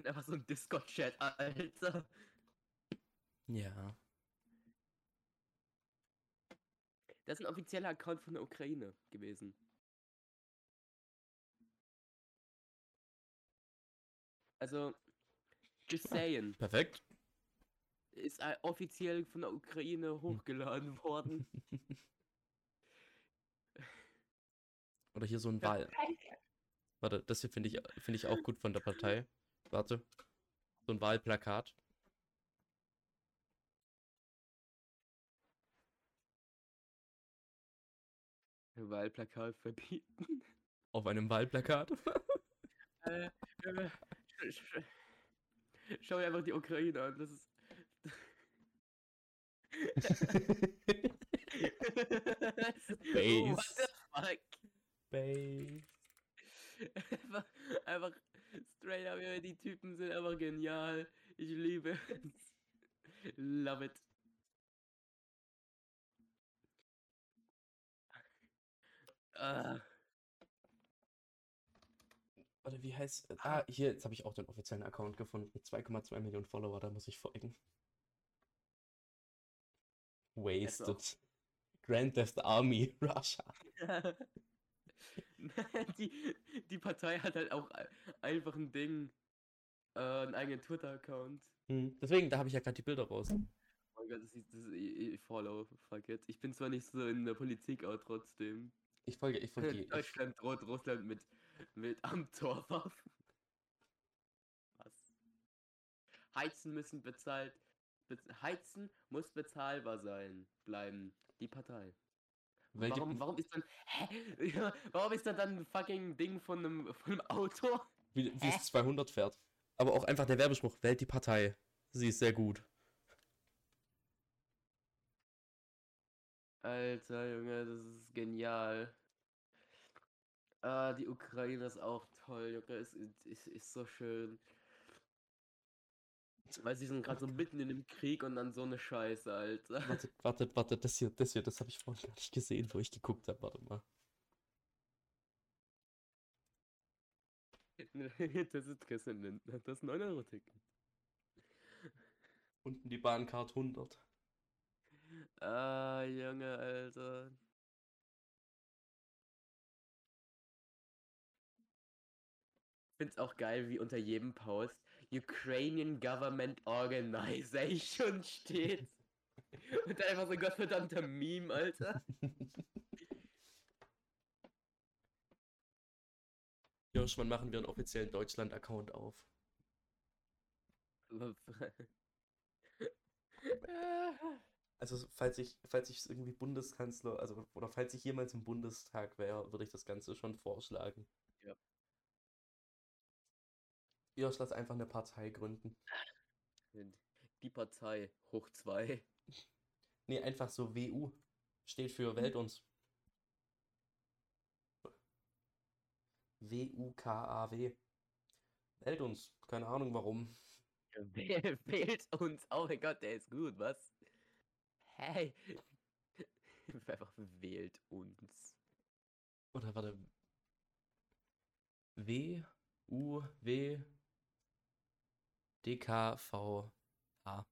Einfach so ein Discord-Chat, Alter. Ja. Das ist ein offizieller Account von der Ukraine gewesen. Also, Just saying. *laughs* Perfekt. Ist äh, offiziell von der Ukraine hochgeladen worden. *laughs* Oder hier so ein Wahl. Warte, das hier finde ich, find ich auch gut von der Partei. Warte. So ein Wahlplakat. Wahlplakat verbieten. Auf einem Wahlplakat? *laughs* äh, äh, Schau dir einfach die Ukraine an, das ist. Base. *laughs* *laughs* What the fuck? Base. Einfach, einfach straight up, die Typen sind einfach genial. Ich liebe es. Love it. Ah, Warte, wie heißt. Ah, hier, jetzt habe ich auch den offiziellen Account gefunden. Mit 2,2 Millionen Follower, da muss ich folgen. Wasted. Grand Theft Army, *laughs* Russia. *laughs* die, die Partei hat halt auch ein- einfach ein Ding. Äh, einen eigenen Twitter-Account. Hm, Deswegen, da habe ich ja gerade die Bilder raus. Oh mein Gott, das ist, das ist, ich, ich follow, fuck it. Ich bin zwar nicht so in der Politik, aber trotzdem. Ich folge, ich folge. Ich, Deutschland droht Russland mit, mit Amtorwaffen. Was? Heizen müssen bezahlt. Bez Heizen muss bezahlbar sein. Bleiben. Die Partei. welche, Warum, warum ist dann. Hä? Ja, warum ist da dann ein fucking Ding von einem, von einem Auto? wie, wie es 200 fährt. Aber auch einfach der Werbespruch, wählt die Partei. Sie ist sehr gut. Alter Junge, das ist genial. Ah, die Ukraine ist auch toll, Junge. Ist, ist, ist so schön. Weil sie sind gerade so mitten in dem Krieg und dann so eine Scheiße, Alter. Wartet, wartet, wartet, das hier, das hier, das habe ich vorhin gar nicht gesehen, wo ich geguckt habe. Warte mal. *laughs* Das ist Lindner, das 9-Euro-Ticket. Unten die Bahncard 100. Ah, Junge, Alter. Find's auch geil, wie unter jedem Post Ukrainian Government Organization *laughs* steht. Und dann einfach so ein gottverdammter Meme, Alter. *laughs* Josh, wann machen wir einen offiziellen Deutschland-Account auf? *laughs* Also, falls ich, falls ich irgendwie Bundeskanzler, also, oder falls ich jemals im Bundestag wäre, würde ich das Ganze schon vorschlagen. Josh, lass einfach eine Partei gründen. Die Partei hoch 2. Nee, einfach so WU. Steht für Welt uns. W-U-K-A-W. Welt uns. Keine Ahnung warum. *laughs* Wählt uns. Oh mein Gott, der ist gut, was? Hey. *laughs* Einfach wählt uns. Oder warte. W U W D K V A.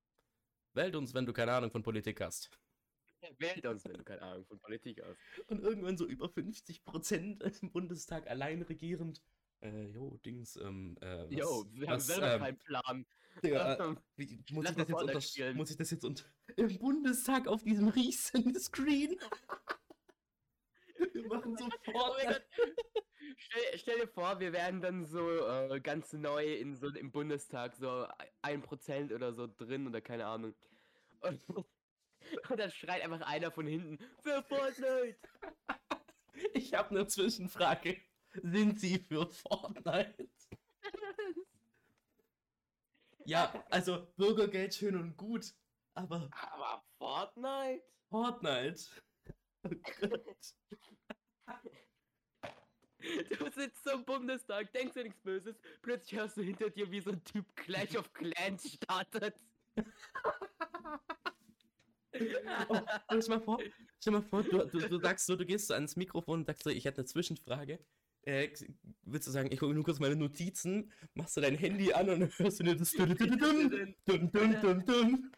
Wählt uns, wenn du keine Ahnung von Politik hast. Wählt uns, wenn du keine Ahnung von Politik hast. Und irgendwann so über 50 Prozent im Bundestag allein regierend. Äh, jo, Dings, ähm, äh, was, Jo, wir haben was, selber ähm, keinen Plan. Digga, *laughs* wie, muss, ich das jetzt muss ich das jetzt unter im Bundestag auf diesem riesen Screen? *laughs* Wir machen Oh sofort. Gott. Stell, stell dir vor, wir wären dann so äh, ganz neu in so im Bundestag, so ein Prozent oder so drin oder keine Ahnung. Und, und dann schreit einfach einer von hinten, für Fortnite! Ich habe eine Zwischenfrage. Sind Sie für Fortnite? Ja, also Bürgergeld schön und gut, aber Aber Fortnite? Fortnite? Oh Gott. *laughs* Du sitzt so im Bundestag, denkst dir nichts Böses, plötzlich hörst du hinter dir, wie so ein Typ Clash of Clans startet. Oh, und stell mal vor, stell mal vor du, du, du sagst so, du gehst so ans Mikrofon und sagst so, ich hätte eine Zwischenfrage. Äh, willst du sagen, ich gucke nur kurz meine Notizen, machst du dein Handy an und dann hörst du nur das dun dun dun dun dun dun dun.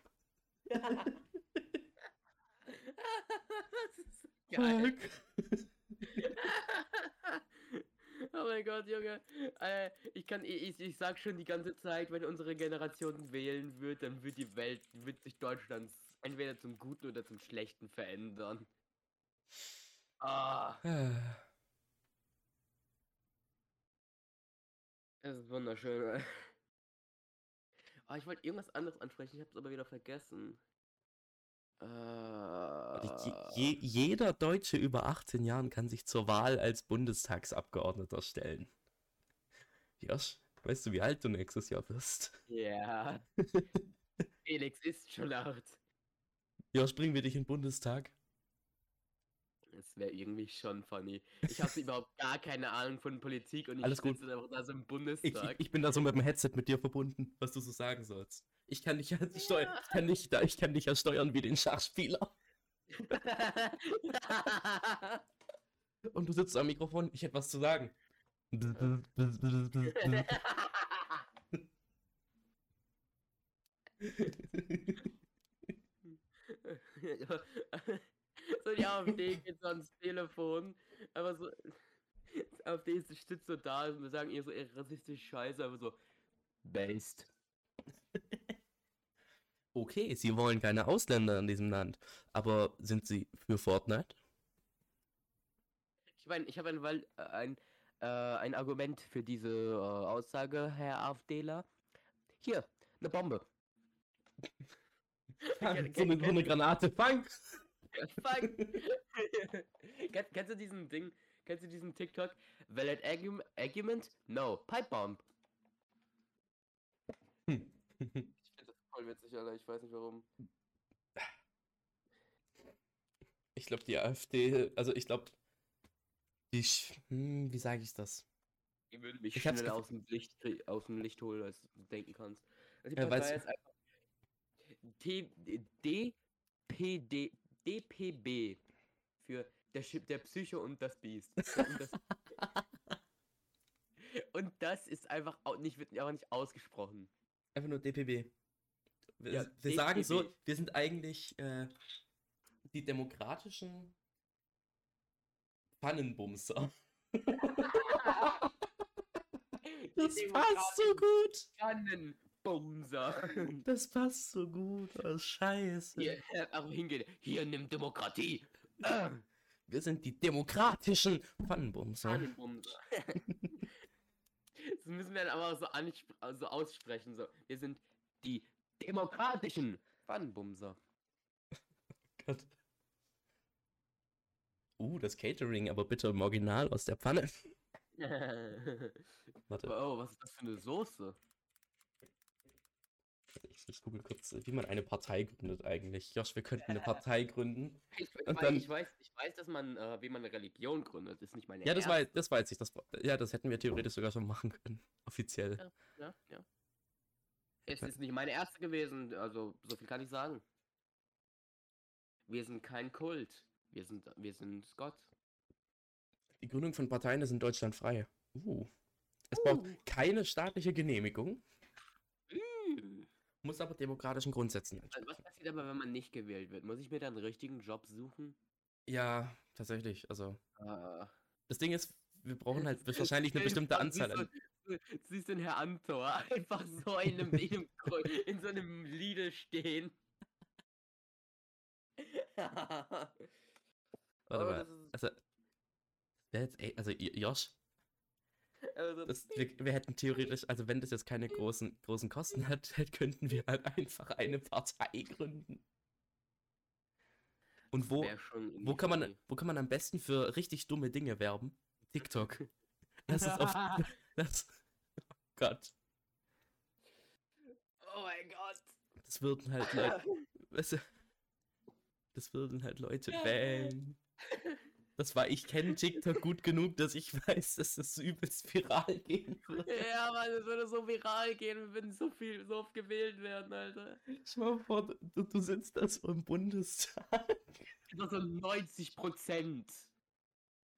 Das *laughs* ist geil. Fuck. *laughs* oh mein Gott, Junge. Äh, ich kann, ich, ich- sag schon die ganze Zeit, wenn unsere Generation wählen wird, dann wird die Welt, wird sich Deutschland entweder zum Guten oder zum Schlechten verändern. Ah, das ist wunderschön. Ah, ich wollte irgendwas anderes ansprechen, ich hab's aber wieder vergessen. Je, Äh, je, jeder Deutsche über 18 Jahren kann sich zur Wahl als Bundestagsabgeordneter stellen. Josh, weißt du, wie alt du nächstes Jahr wirst? Ja. *laughs* Felix ist schon laut. Josh, bringen wir dich in den Bundestag? Das wäre irgendwie schon funny. Ich habe überhaupt *laughs* gar keine Ahnung von Politik und ich Alles gut. sitze einfach da so im Ich, ich, Bundestag. ich bin da so mit dem Headset mit dir verbunden, was du so sagen sollst. Ich kann dich ja steuern, ich kann dich, ich kann dich ja steuern wie den Schachspieler. *laughs* Und du sitzt am Mikrofon, ich hätte was zu sagen. *laughs* so die AfD geht so ans Telefon, aber so. Die AfD ist stützt so da und wir sagen ihr so ihre rassistische Scheiße, aber so. Based. Okay, sie wollen keine Ausländer in diesem Land, aber sind sie für Fortnite? Ich meine, ich habe ein, äh, ein, äh, ein Argument für diese äh, Aussage, Herr AfDler. Hier, eine Bombe. *laughs* so, eine, so eine Granate, fang! *laughs* Fang. *laughs* Kenn, kennst du diesen Ding? Kennst du diesen TikTok? Valid argum- argument? No. Pipe bomb. Hm. Ich finde das voll witzig, Alter. Ich weiß nicht warum. Ich glaube, die AfD, also ich glaube, die, hm, wie sage ich das? Die würden mich Ich schneller aus dem Licht aus dem Licht holen, als du denken kannst. Also die Ja, Partei ist einfach T D P D DPB für der, der Psycho und das Biest. Und das, *laughs* und das ist einfach auch nicht, wird aber nicht ausgesprochen. Einfach nur DPB. Wir, Ja, wir sagen so, wir sind eigentlich äh, die demokratischen Pfannenbumser. *laughs* Das passt so gut. Pfannenbumser. Das passt so gut. Oh, scheiße. Hier, äh, aber hingehen. Hier nimmt Demokratie. Wir sind die demokratischen Pfannenbumser. Pfannenbumser. *laughs* das müssen wir dann aber so, also aussprechen. So. Wir sind die demokratischen Pfannenbumser. *laughs* Gott. Uh, das Catering, aber bitte im Original aus der Pfanne. *laughs* Warte, oh, was ist das für eine Soße? ich, ich google kurz, wie man eine Partei gründet eigentlich. Josh, wir könnten eine Partei *laughs* gründen. Ich, ich, Und weiß, dann- ich, weiß, ich weiß, dass man, äh, wie man eine Religion gründet. Ist nicht meine Ja, das, erste. weiß, das weiß ich. Das, ja, das hätten wir theoretisch sogar schon machen können. Offiziell. Ja, ja. Es ist nicht meine erste gewesen, also so viel kann ich sagen. Wir sind kein Kult. Wir sind, wir sind Gott. Die Gründung von Parteien ist in Deutschland frei. Uh. Es braucht Uh. keine staatliche Genehmigung, Mm. muss aber demokratischen Grundsätzen entsprechen. Was passiert aber, wenn man nicht gewählt wird? Muss ich mir dann einen richtigen Job suchen? Ja, tatsächlich. Also, Äh, das Ding ist, wir brauchen halt *laughs* wahrscheinlich eine bestimmte Anzahl an. Siehst du, den Herr Antor *laughs* einfach so in, einem, in, einem, in so einem Lidl stehen? Warte Oh, mal. Also, jetzt, also Josh, also, das, wir, wir hätten theoretisch, also wenn das jetzt keine großen, großen Kosten hat, *laughs* könnten wir halt einfach eine Partei gründen. Und wo, wo kann man, wo kann man am besten für richtig dumme Dinge werben? TikTok. Das ist auf, *laughs* das, Gott, Oh mein Gott. das würden halt *laughs* Leute, weißt du, das würden halt Leute wählen. Das war, ich kenne TikTok gut genug, dass ich weiß, dass das übelst viral gehen wird. Ja, Mann, es würde so viral gehen, wir würden so viel, so oft gewählt werden, Alter. Schau mal vor, du, du sitzt da so im Bundestag. Das so 90 Prozent.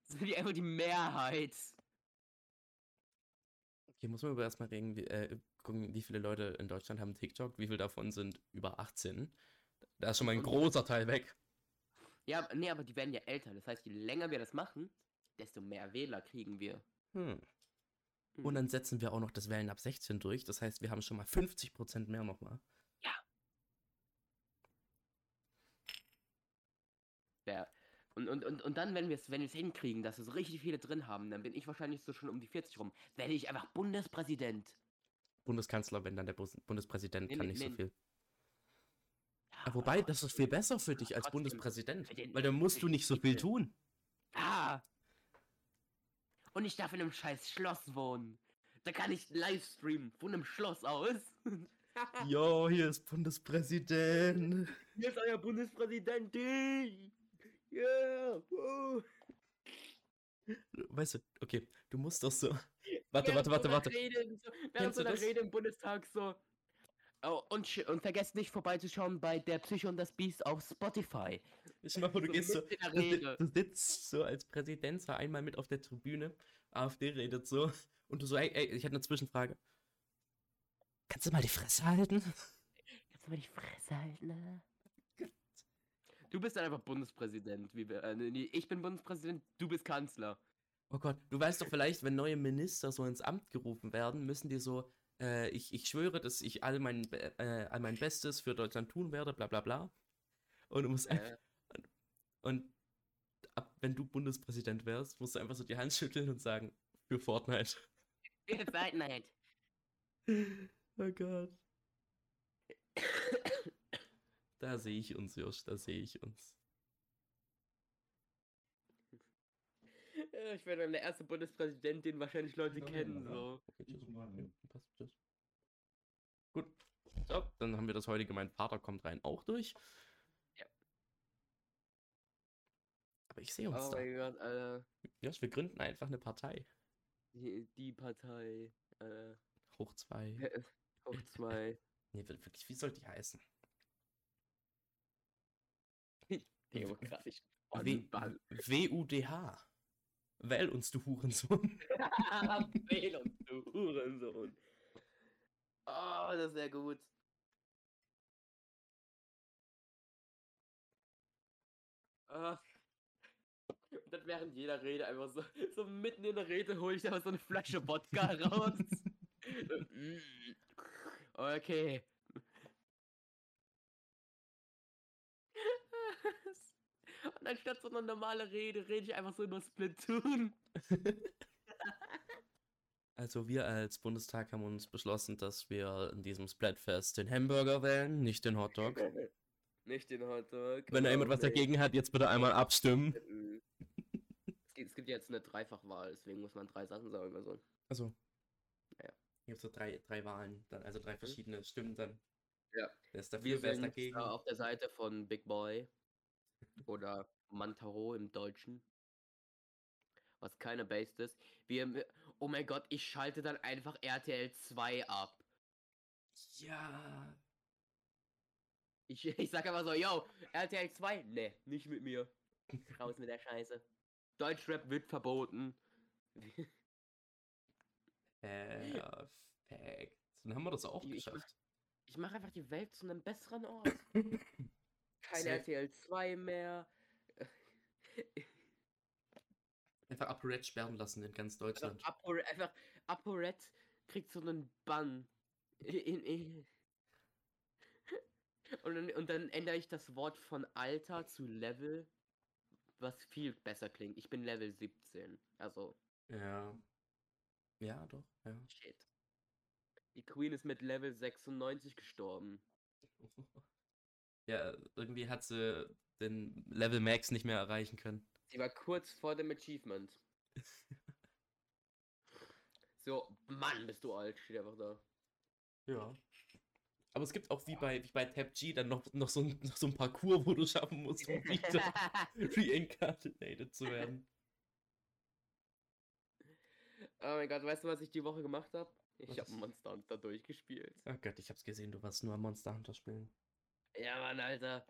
Das sind die einfach die Mehrheit. Hier muss man aber erstmal reden, wie, äh, gucken, wie viele Leute in Deutschland haben TikTok, wie viele davon sind über 18. Da ist schon mal ein großer Teil weg. Ja, nee, aber die werden ja älter. Das heißt, je länger wir das machen, desto mehr Wähler kriegen wir. Hm. Hm. Und dann setzen wir auch noch das Wählen ab 16 durch. Das heißt, wir haben schon mal 50% mehr nochmal. Ja. Und, und, und, und dann, wenn wir es wenn wir's hinkriegen, dass wir so richtig viele drin haben, dann bin ich wahrscheinlich so schon um die 40 rum. Werde ich einfach Bundespräsident. Bundeskanzler, wenn dann der Bus Bundespräsident Nee, kann nee, nicht so nee. viel. Ja, Ah, wobei, das ist viel besser für dich als Trotzdem, Bundespräsident, weil dann musst du nicht so viel tun. Ah! Und ich darf in einem scheiß Schloss wohnen. Da kann ich live streamen von einem Schloss aus. *laughs* Jo, hier ist Bundespräsident. Hier ist euer Bundespräsident. Yeah. Woo. Weißt du, okay, du musst doch so. *laughs* Warte, warte, warte, warte. Rede, so, während so einer? Rede im Bundestag so. Oh, und, und vergesst nicht vorbeizuschauen bei Der Psycho und das Biest auf Spotify. Ich mal, du gehst so. Du, sitzt so als Präsident so einmal mit auf der Tribüne. AfD redet so. Und du so, ey, ey, ich hätte eine Zwischenfrage. Kannst du mal die Fresse halten? Kannst du mal die Fresse halten, ne? Du bist dann einfach Bundespräsident. Wie äh, nee, ich bin Bundespräsident, du bist Kanzler. Oh Gott, du weißt doch vielleicht, wenn neue Minister so ins Amt gerufen werden, müssen die so, äh, ich, ich schwöre, dass ich all mein, äh, all mein Bestes für Deutschland tun werde, bla bla bla. Und du musst einfach, Äh, und ab, wenn du Bundespräsident wärst, musst du einfach so die Hand schütteln und sagen, für Fortnite. Fortnite. *laughs* Oh Gott. *coughs* Da sehe ich uns, Josh, da sehe ich uns. Ich werde dann der erste Bundespräsident, den wahrscheinlich Leute kennen. So. Okay, tschüss. Passt, tschüss. Gut. So, dann haben wir das heutige Mein Vater kommt rein auch durch. Ja. Aber ich sehe uns Oh da. mein Gott, Alter. Josh, wir gründen einfach eine Partei. Die, die Partei. Äh, Hoch zwei. *laughs* hoch zwei. Nee, wir- wirklich, wie soll die heißen? Bann. WUDH. Wähl uns, du Hurensohn. *laughs* *laughs* Wähl uns, du Hurensohn. Oh, das wäre gut. Ah. Und dann während jeder Rede einfach so, so mitten in der Rede hole ich einfach so eine Flasche Wodka *laughs* raus. Okay. Und anstatt so eine normale Rede, rede ich einfach so über Splatoon. *laughs* Also wir als Bundestag haben uns beschlossen, dass wir in diesem Splatfest den Hamburger wählen, nicht den Hotdog. Nicht den Hotdog. Wenn da jemand was dagegen hat, jetzt bitte einmal abstimmen. Mm. *laughs* Es gibt, es gibt jetzt eine Dreifachwahl, deswegen muss man drei Sachen sagen. Also. Also. Ja. Mhm. Hier so drei, drei Wahlen, dann, also drei verschiedene Stimmen dann. Ja. Wer ist Wir dafür, wer ist sind dagegen? auf der Seite von Big Boy oder Mantaro im Deutschen. Was keine based ist. Wir, oh mein Gott, ich schalte dann einfach RTL 2 ab. Ja. Ich, *laughs* ich sag einfach so, yo, RTL 2? Ne, nicht mit mir. Raus mit der Scheiße. Deutschrap wird verboten. *laughs* Perfekt. Dann haben wir das auch Ich- ich geschafft. Ich mache einfach die Welt zu einem besseren Ort. *laughs* Kein Safe. RTL 2 mehr. Einfach ApoRed sperren lassen in ganz Einfach, Deutschland. Einfach ApoRed kriegt so einen Bann. Und, dann, und dann ändere ich das Wort von Alter zu Level, was viel besser klingt. Ich bin Level 17. Also, Ja. Ja, doch, ja. shit. Die Queen ist mit Level 96 gestorben. *laughs* Ja, irgendwie hat sie den Level Max nicht mehr erreichen können. Sie war kurz vor dem Achievement. *laughs* So, Mann, bist du alt, steht einfach da. Ja. Aber es gibt auch wie bei, wie bei Tab G dann noch, noch, so ein, noch so ein Parcours, wo du schaffen musst, um wieder *laughs* reincarnated zu werden. Oh mein Gott, weißt du, was ich die Woche gemacht habe? Ich habe Monster Hunter durchgespielt. Oh Gott, ich hab's gesehen, du warst nur am Monster Hunter spielen. Ja, Mann, Alter.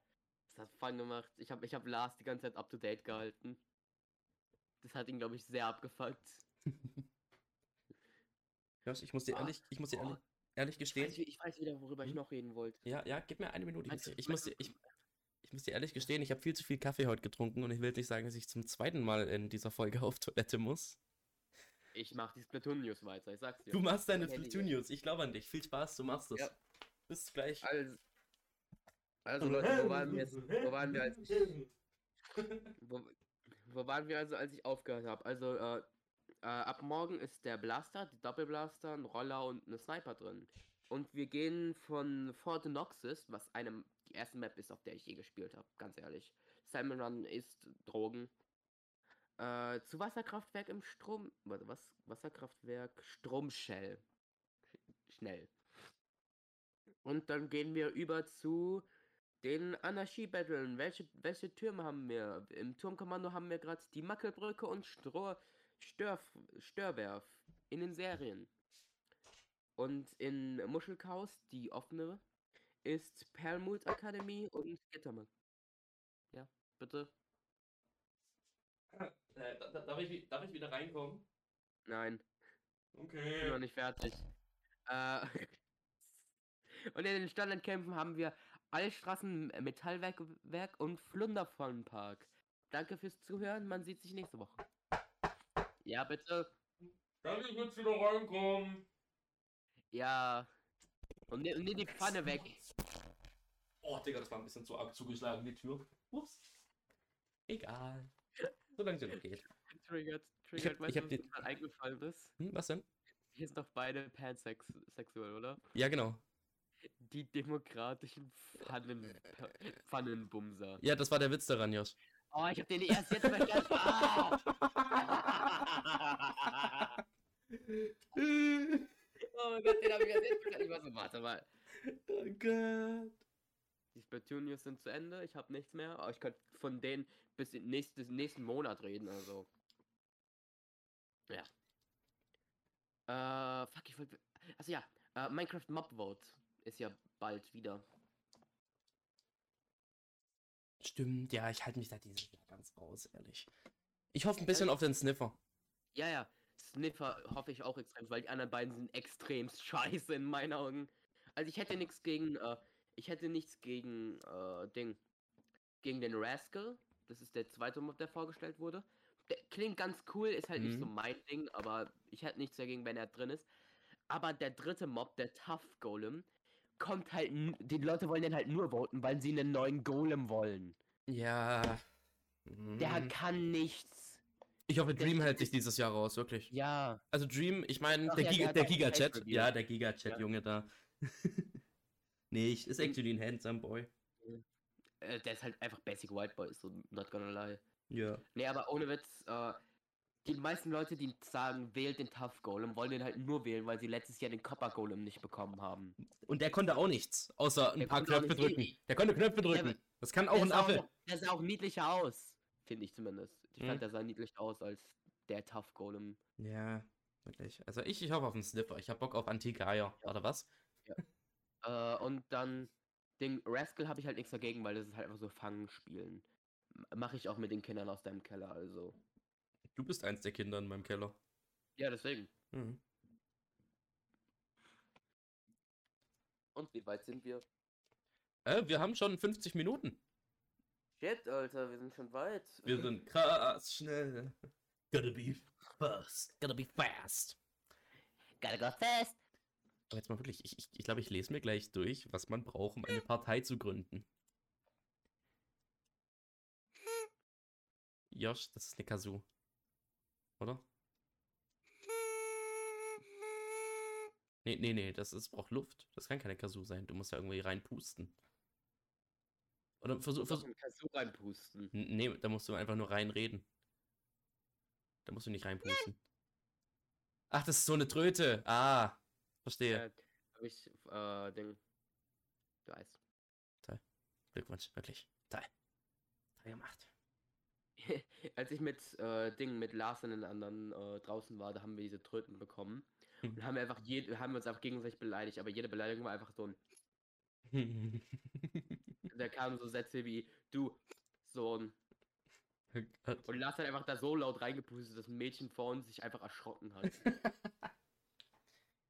Das hat Fun gemacht. Ich habe ich hab Lars die ganze Zeit up to date gehalten. Das hat ihn, glaube ich, sehr abgefuckt. *laughs* Josh, ich muss dir Ah, ehrlich, ich muss dir oh. ehrlich, ehrlich Ich gestehen. weiß, wie- ich weiß wieder, worüber ich Hm? noch reden wollte. Ja, ja, gib mir eine Minute. Ich muss, dir- du- ich muss, dir- ich, *laughs* ich muss dir ehrlich gestehen, ich habe viel zu viel Kaffee heute getrunken und ich will nicht sagen, dass ich zum zweiten Mal in dieser Folge *laughs* auf Toilette muss. Ich mach die Splatoon News weiter, ich sag's dir. Du machst deine Splatoon News. Ich glaube an dich. Viel Spaß, du machst es. Ja. Bis gleich. Also, also Leute, wo waren wir jetzt? Wo waren wir als ich, wo, wo waren wir also, als ich aufgehört habe? Also, äh, äh, ab morgen ist der Blaster, die Doppelblaster, ein Roller und eine Sniper drin. Und wir gehen von Fort Noxus, was einem die erste Map ist, auf der ich je gespielt habe, ganz ehrlich. Salmon Run ist Drogen. Äh, zu Wasserkraftwerk im Strom. Warte, was? Wasserkraftwerk Stromshell. Sch- Schnell. Und dann gehen wir über zu den Anarchie-Battlen. Welche, welche Türme haben wir? Im Turmkommando haben wir gerade die Mackelbrücke und Stroh, Störf, Störwerf in den Serien. Und in Muschelchaos, die offene, ist Perlmut Akademie und Gittermann. Ja, bitte. Äh, da- da- darf, ich, darf ich wieder reinkommen? Nein, ich bin noch Okay. nicht fertig. Äh, *laughs* und in den Standardkämpfen haben wir Allstraßen Metallwerk Werk und Flundervollenpark. Danke fürs Zuhören, man sieht sich nächste Woche. Ja, bitte. Darf ich jetzt wieder reinkommen? Ja. Und nimm nimm die Pfanne weg. Oh, Digga, das war ein bisschen zu arg zugeschlagen, die Tür. Ups. Egal. Solange sie noch geht. Triggert, Ich triggert, hab- weißt ich du, hab was eingefallen ist? Hm, was denn? Hier sind doch beide pansexuell, oder? Ja, genau. Die demokratischen Pfannen, Pfannenbumser. Ja, das war der Witz daran, Josh. Oh, ich hab den erst jetzt verstanden. Ah! oh Gott, den hab ich erst jetzt verstanden. Ich war so, warte mal. oh Gott. Die Splatoon News sind zu Ende, ich habe nichts mehr, aber ich könnte von denen bis in nächstes, nächsten Monat reden, also. Ja. Äh, fuck, ich wollte. Also ja, äh, Minecraft Mob Vote ist ja bald wieder. Stimmt, ja, ich halte mich da dieses Jahr ganz raus, ehrlich. Ich hoffe ein bisschen auf den Sniffer. Ja, ja, Sniffer hoffe ich auch extrem, weil die anderen beiden sind extrem *laughs* scheiße in meinen Augen. Also ich hätte nichts gegen, äh, ich hätte nichts gegen, äh, Ding, gegen den Rascal. Das ist der zweite Mob, der vorgestellt wurde. Der klingt ganz cool, ist halt nicht so Mhm. mein Ding, aber ich hätte nichts dagegen, wenn er drin ist. Aber der dritte Mob, der Tough Golem, kommt halt, die Leute wollen den halt nur voten, weil sie einen neuen Golem wollen. Ja. Der hm. kann nichts. Ich hoffe, der Dream Typ hält sich dieses Jahr raus, wirklich. Ja, Also Dream, ich meine, der, ja, Giga, der der Giga-Chat. Ja, der Giga-Chat, Ja. Junge, da. *laughs* nee, ich, ist actually ein handsome boy. äh, der ist halt einfach Basic White Boy, so not gonna lie. Ja. Nee, aber ohne Witz, äh, die meisten Leute, die sagen, wählt den Tough Golem, wollen den halt nur wählen, weil sie letztes Jahr den Copper Golem nicht bekommen haben. Und der konnte auch nichts, außer ein Der paar Knöpfe drücken. Der konnte Knöpfe drücken. aber- das kann auch Der ein Affe. Auch, der sah auch niedlicher aus, finde ich zumindest. Ich Mhm. fand, der sah niedlich aus als der Tough Golem. Ja, wirklich. Also ich, ich hoffe auf einen Sniffer. Ich hab Bock auf antike Eier. Oder was? Äh, und dann den Rascal habe ich halt nichts dagegen, weil das ist halt einfach so Fangen spielen. Mache ich auch mit den Kindern aus deinem Keller, also. Du bist eins der Kinder in meinem Keller. Ja, deswegen. Mhm. Und wie weit sind wir? Äh, wir haben schon 50 Minuten. Shit, Alter, wir sind schon weit. Wir sind krass schnell. Gotta be fast. Gotta be fast. Gotta go fast. Aber jetzt mal wirklich, ich, ich, ich glaube, ich lese mir gleich durch, was man braucht, um eine Partei zu gründen. *laughs* Josh, das ist eine Kazoo. Oder? Nee, nee, nee, das ist, braucht Luft. Das kann keine Kazoo sein. Du musst ja irgendwie reinpusten. Oder versuch, Versuch Kazoo reinpusten. Nee, da musst du einfach nur reinreden. Da musst du nicht reinpusten. Ach, das ist so eine Tröte. Ah, verstehe. Ja, hab ich, äh, Ding. Du weißt. Glückwunsch, wirklich. Toll. Toll gemacht. *laughs* Als ich mit, äh, Ding, mit Lars und den anderen, äh, draußen war, da haben wir diese Tröten bekommen. Hm. Und haben wir einfach jede, haben wir uns einfach gegenseitig beleidigt, aber jede Beleidigung war einfach so ein, *laughs* da kamen so Sätze wie, du, so ein, und Lars hat einfach da so laut reingepustet, dass ein Mädchen vor uns sich einfach erschrocken hat. *laughs*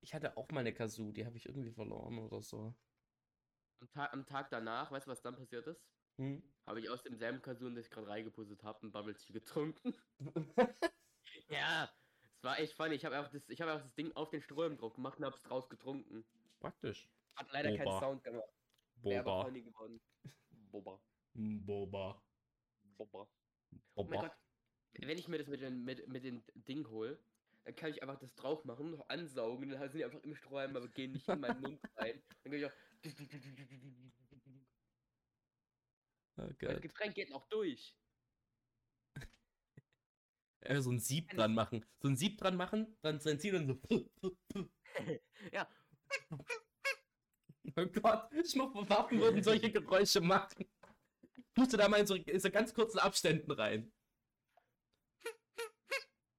ich hatte auch mal eine Kazoo, die habe ich irgendwie verloren oder so. am, Tag, am Tag danach, weißt du, was dann passiert ist? Hm? Habe ich aus demselben Kazoo, das ich gerade reingepustet habe, ein Bubble Tea getrunken. *laughs* Ja, es war echt funny. Ich habe einfach, das- ich hab einfach das Ding auf den Strömdruck gemacht und hab's draus getrunken. Praktisch. Hat leider keinen Boba. Sound gemacht. Wäre aber Boba. geworden. Boba. Boba. Boba. Oh mein Boba. Gott. Wenn ich mir das mit den, mit, mit den Ding hole, dann kann ich einfach das drauf machen, noch ansaugen, dann sind die einfach im Strohhalm, aber gehen nicht in meinen Mund rein. Dann kann ich auch. Das Gott. Getränk geht noch durch. *laughs* Äh, so ein Sieb dran machen. So ein Sieb dran machen, dann sein Ziel und so. *laughs* Ja. *laughs* Oh Gott, Schnupfwaffen würden solche Geräusche machen. Tust du da mal in so, in so ganz kurzen Abständen rein.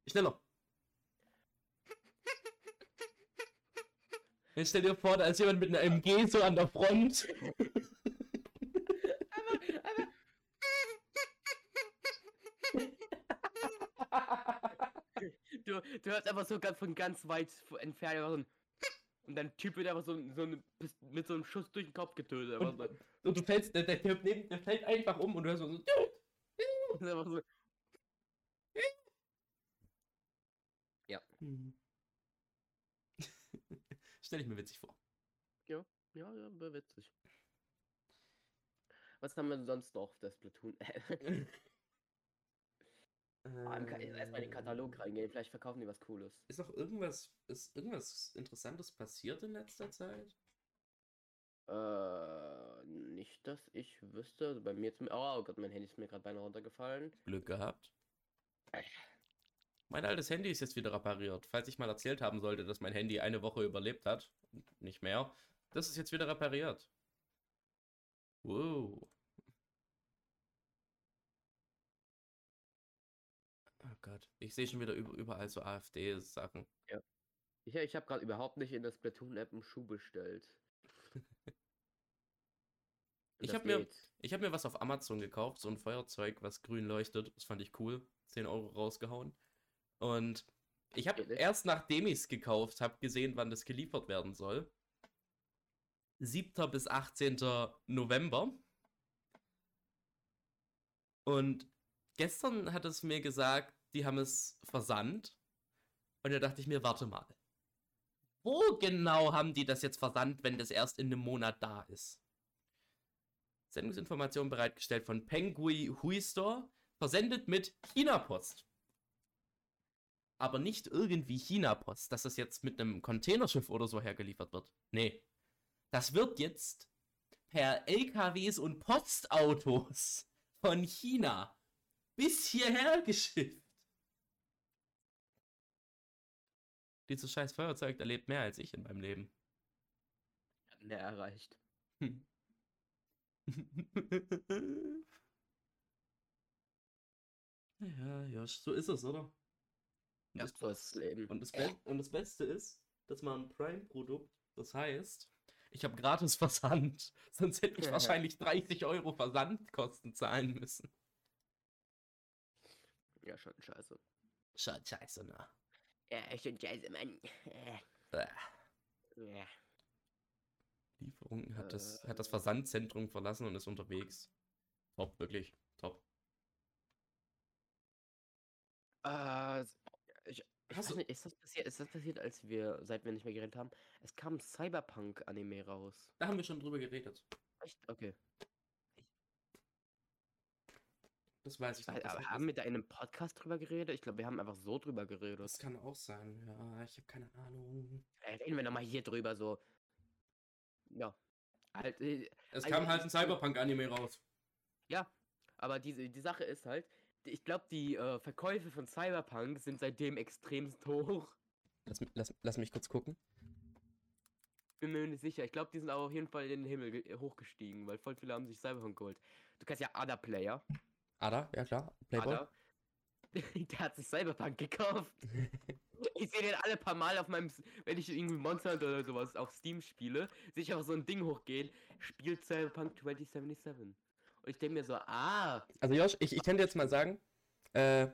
Schneller. Jetzt stell dir vor, da ist jemand mit einer MG so an der Front. Aber, aber. Du, hörst einfach so ganz, von ganz weit entfernt einfach so ein *laughs* und dein Typ wird einfach so, so eine, mit so einem Schuss durch den Kopf getötet. Und, und du fällst, der, der Typ neben dir fällt einfach um und du hörst so. so, *laughs* ist einfach so. Hm. *laughs* Stell ich mir witzig vor. Ja, ja, war witzig. Was haben wir denn sonst noch auf das Platoon? Ka- Erstmal in den Katalog reingehen, vielleicht verkaufen die was Cooles. Ist noch irgendwas, ist irgendwas Interessantes passiert in letzter Zeit? Äh, nicht, dass ich wüsste. Also bei mir zum. Oh Gott, mein Handy ist mir gerade beinahe runtergefallen. Glück gehabt. Mein altes Handy ist jetzt wieder repariert. Falls ich mal erzählt haben sollte, dass mein Handy eine Woche überlebt hat, nicht mehr, das ist jetzt wieder repariert. Wow. Gott, ich sehe schon wieder über, überall so AfD-Sachen. Ich, ich habe gerade überhaupt nicht in das Platoon-App einen Schuh bestellt. *laughs* Ich das hab mir-. Ich habe mir was auf Amazon gekauft, so ein Feuerzeug, was grün leuchtet. Das fand ich cool. 10 Euro rausgehauen. Und ich habe erst nachdem ich es gekauft habe, gesehen, wann das geliefert werden soll. 7. bis 18. November. Und gestern hat es mir gesagt, die haben es versandt. Und da dachte ich mir, warte mal. Wo genau haben die das jetzt versandt, wenn das erst in einem Monat da ist? Sendungsinformation bereitgestellt von Pengui Hui Store, versendet mit China-Post. Aber nicht irgendwie China-Post, dass das jetzt mit einem Containerschiff oder so hergeliefert wird. Nee. Das wird jetzt per LKWs und Postautos von China bis hierher geschifft. Dieses scheiß Feuerzeug erlebt mehr als ich in meinem Leben. Ne, erreicht. Hm. *laughs* ja, ja, so ist es, oder? Ja, das, so ist das Leben. und, das Be und das Beste ist, dass man ein Prime-Produkt, das heißt, ich habe gratis Versand, *laughs* sonst hätte ich *laughs* wahrscheinlich 30 Euro Versandkosten zahlen müssen. Ja, schon scheiße. Scha- Scheiße, ne? Ja, schon scheiße, Mann. Äh. Ja. Lieferung hat das, hat das Äh. Versandzentrum verlassen und ist unterwegs. Top, wirklich. Top. Äh, ich, ich weiß nicht, ist das passiert, ist das passiert, als wir, seit wir nicht mehr geredet haben? Es kam ein Cyberpunk-Anime raus. Da haben wir schon drüber geredet. Echt? Okay. Das weiß ich. Weil, Das, aber haben wir da in einem Podcast drüber geredet? Ich glaube, wir haben einfach so drüber geredet. das kann auch sein. Ja, ich habe keine Ahnung. Reden wir nochmal hier drüber, so. Ja. Halt, äh, Es Also kam halt ein Cyberpunk-Anime raus. ja. Aber diese, die Sache ist halt, ich glaube, die äh, Verkäufe von Cyberpunk sind seitdem extremst hoch. Lass, lass, lass mich kurz gucken. Bin mir nicht sicher. Ich glaube, die sind aber auf jeden Fall in den Himmel ge- hochgestiegen, weil voll viele haben sich Cyberpunk geholt. Du kennst ja Ada Player. Ada, ja klar. Playboy. Ada. *laughs* Der hat sich Cyberpunk gekauft. *laughs* Ich sehe den alle paar Mal auf meinem, wenn ich irgendwie Monster Hunter oder sowas auf Steam spiele, sehe ich einfach so ein Ding hochgehen, spielt Cyberpunk 2077. Und ich denke mir so, ah, Also Josh, ich, ich kann dir jetzt mal sagen, äh,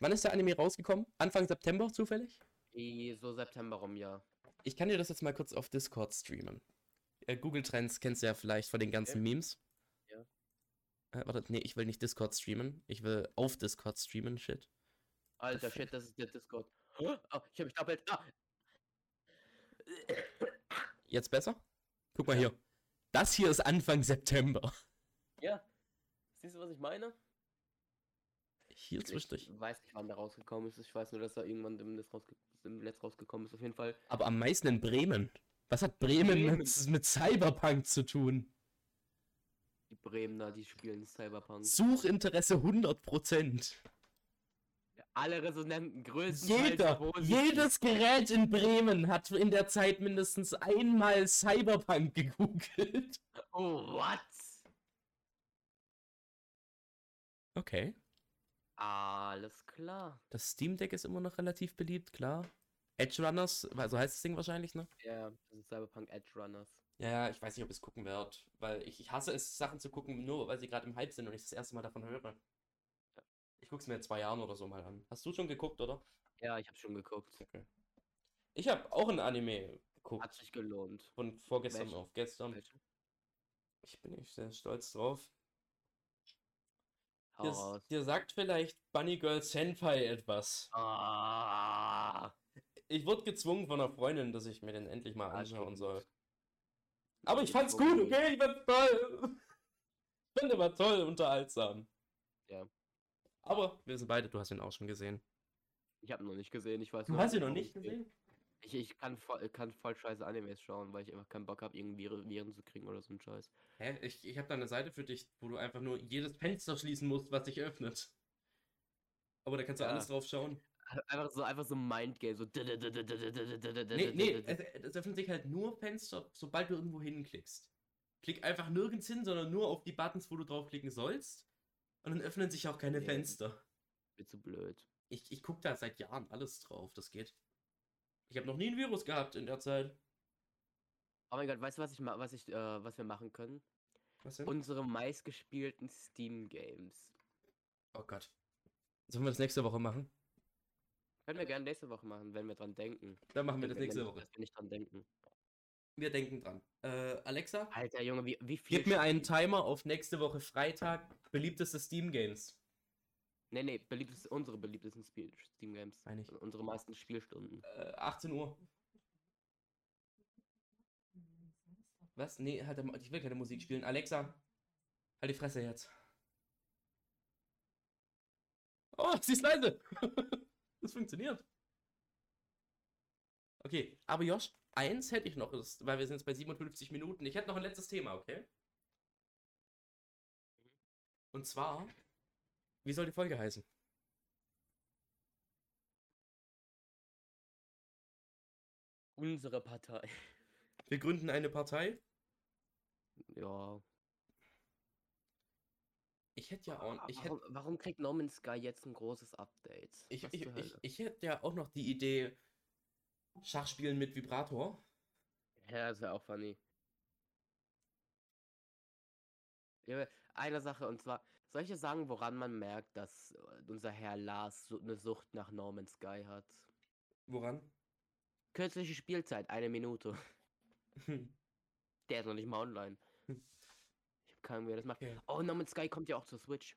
wann ist der Anime rausgekommen? Anfang September zufällig? eh, so September rum, ja. Ich kann dir das jetzt mal kurz auf Discord streamen. Äh, Google Trends kennst du ja vielleicht von den ganzen Memes. Äh, warte, nee, ich will nicht Discord streamen. Ich will auf Discord streamen, shit. Alter, fuck? shit, das ist der Discord. Oh, ich hab mich doppelt. Ah. Jetzt besser? Guck mal hier. Das hier ist Anfang September. Ja. Siehst du, was ich meine? Hier Ich zwischendurch. weiß nicht, wann der rausgekommen ist. Ich weiß nur, dass er irgendwann im Netz, rausge im Netz rausgekommen ist. Auf jeden Fall. Aber am meisten in Bremen. Was hat Bremen, Bremen. Mit, mit Cyberpunk zu tun? Die Bremener, die spielen Cyberpunk. Suchinteresse 100%. Alle Resonanten größten. Jeder, jedes Gerät in Bremen hat in der Zeit mindestens einmal Cyberpunk gegoogelt. Oh, what? Okay. Alles klar. Das Steam Deck ist immer noch relativ beliebt, klar. Edge Runners, so heißt das Ding wahrscheinlich, ne? Ja, das ist Cyberpunk Edge Runners. Ja, ich weiß nicht, ob ich es gucken werde, weil ich, ich hasse es, Sachen zu gucken, nur weil sie gerade im Hype sind und ich das erste Mal davon höre. Ich gucke es mir in zwei Jahren oder so mal an. Hast du schon geguckt, oder? Ja, ich habe schon geguckt. Okay. Ich habe auch ein Anime geguckt. Hat sich gelohnt. Von vorgestern Welchen? auf gestern. Welchen? Ich bin nicht sehr stolz drauf. Dir, dir sagt vielleicht Bunny Girl Senpai etwas. Ah, Ich wurde gezwungen von einer Freundin, dass ich mir den endlich mal Ah, anschauen soll. Aber ich fand's gut, okay? Ich fand's toll. Ich fand immer toll, unterhaltsam. Ja. Aber wir sind beide, du hast ihn auch schon gesehen. Ich habe noch nicht gesehen. Ich weiß Du nur, hast ihn noch nicht es geht. gesehen? Ich, ich kann, voll, kann voll scheiße Animes schauen, weil ich einfach keinen Bock habe, irgendwie Viren, Viren zu kriegen oder so ein Scheiß. Hä? Ich, ich habe da eine Seite für dich, wo du einfach nur jedes Fenster schließen musst, was sich öffnet. Aber da kannst du Ja. alles drauf schauen. Einfach so, einfach so Mindgame, so. Nee, nee, es, öffnen sich halt nur Fenster, sobald du irgendwo hinklickst. Klick einfach nirgends hin, sondern nur auf die Buttons, wo du draufklicken sollst. Und dann öffnen sich auch keine Nee. Fenster. Bin zu blöd. Ich, ich gucke da seit Jahren alles drauf, das geht. Ich habe noch nie ein Virus gehabt in der Zeit. Oh mein Gott, weißt du, was ich, was ich, äh, was wir machen können? Was denn? Unsere meistgespielten Steam-Games. oh Gott. Sollen wir das nächste Woche machen? Können wir gerne nächste Woche machen, wenn wir dran denken. Dann machen wir das nächste Woche. Dass wir nicht dran denken. Wir denken dran. Äh, Alexa, Alter Junge, wie, wie viel. gib mir einen Timer auf nächste Woche Freitag. Beliebteste Steam-Games. Nee, nee, beliebtes, unsere beliebtesten Spiel- Steam-Games. Meine ich. Unsere meisten Spielstunden. Äh, 18 Uhr. Was? Nee, halt, ich will keine Musik spielen. Alexa, halt die Fresse jetzt. Oh, sie ist leise. *laughs* das funktioniert. Okay, aber Josh, eins hätte ich noch, weil wir sind jetzt bei 57 Minuten. Ich hätte noch ein letztes Thema, okay? Und zwar, wie soll die Folge heißen? Unsere Partei. Wir gründen eine Partei. Ja. Ich hätte ja auch, ich hätte warum, warum kriegt No Man's Sky jetzt ein großes Update? Ich, ich, ich, ich hätte ja auch noch die Idee, Schachspielen mit Vibrator. Ja, das wäre auch funny. Ja, eine Sache, und zwar, soll ich dir sagen, woran man merkt, dass äh, unser Herr Lars so eine Sucht nach No Man's Sky hat? Woran? Kürzliche Spielzeit, eine Minute. *laughs* Der ist noch nicht mal online. *laughs* Ahnung, wer das macht. Okay. Oh, No Man's Sky kommt ja auch zur Switch.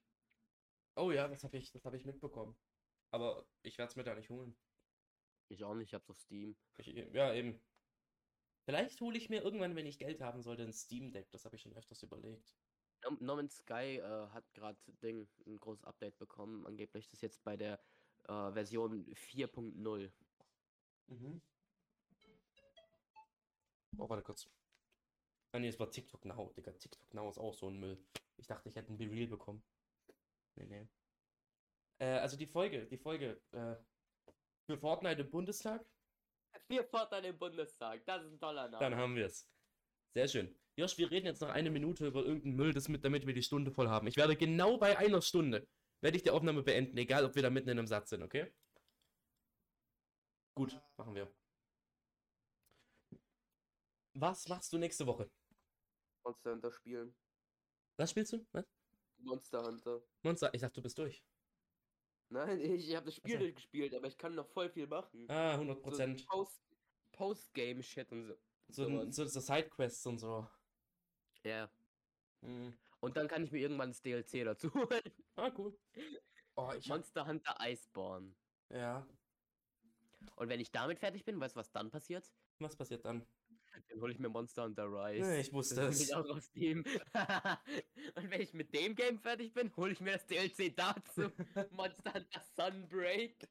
Oh ja, das habe ich, das hab ich mitbekommen. Aber ich werde es mir da nicht holen. Ich auch nicht, ich hab's auf Steam. Ich, ja, eben. Vielleicht hole ich mir irgendwann, wenn ich Geld haben sollte, ein Steam Deck. Das habe ich schon öfters überlegt. No, no Man's Sky äh, hat gerade Ding ein großes Update bekommen. Angeblich ist das jetzt bei der äh, Version 4.0. Mhm. Oh, warte kurz. Ah, nee, es war TikTok Now, Digga. TikTok Now ist auch so ein Müll. Ich dachte, ich hätte ein Be-Real bekommen. Nee, nee. Äh, also die Folge, die Folge, äh, für Fortnite im Bundestag. *laughs* Wir Fortnite im Bundestag, das ist ein toller Name. Dann haben wir es. Sehr schön. Josh, wir reden jetzt noch eine Minute über irgendeinen Müll, das mit, damit wir die Stunde voll haben. Ich werde genau bei einer Stunde, werde ich die Aufnahme beenden, egal ob wir da mitten in einem Satz sind, okay? Gut, machen wir. Was machst du nächste Woche? Monster Hunter spielen. Was spielst du? Was? Monster Hunter. Monster, ich dachte, du bist durch. Nein, ich, ich habe das Spiel Ach so. durchgespielt, aber ich kann noch voll viel machen. Ah, 100 Prozent. So Post, Post-Game-Shit und so. So, so, so Sidequests und so. Ja. Hm. Und dann kann ich mir irgendwann das DLC dazu *laughs* holen. Ah, cool. Oh, ich hab, Monster Hunter Iceborne. Ja. Und wenn ich damit fertig bin, weißt du, was dann passiert? Was passiert dann? *laughs* Dann hole ich mir Monster Hunter Rise. Ja, ich wusste Das es. ist auch aus dem. *laughs* und wenn ich mit dem Game fertig bin, hole ich mir das DLC dazu. *laughs* Monster Hunter Sunbreak.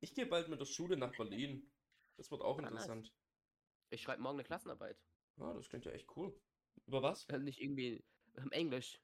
Ich gehe bald mit der Schule nach Berlin. Das wird auch interessant. Ich schreibe morgen eine Klassenarbeit. Ah, das klingt ja echt cool. Über was? Nicht irgendwie Ähm, Englisch.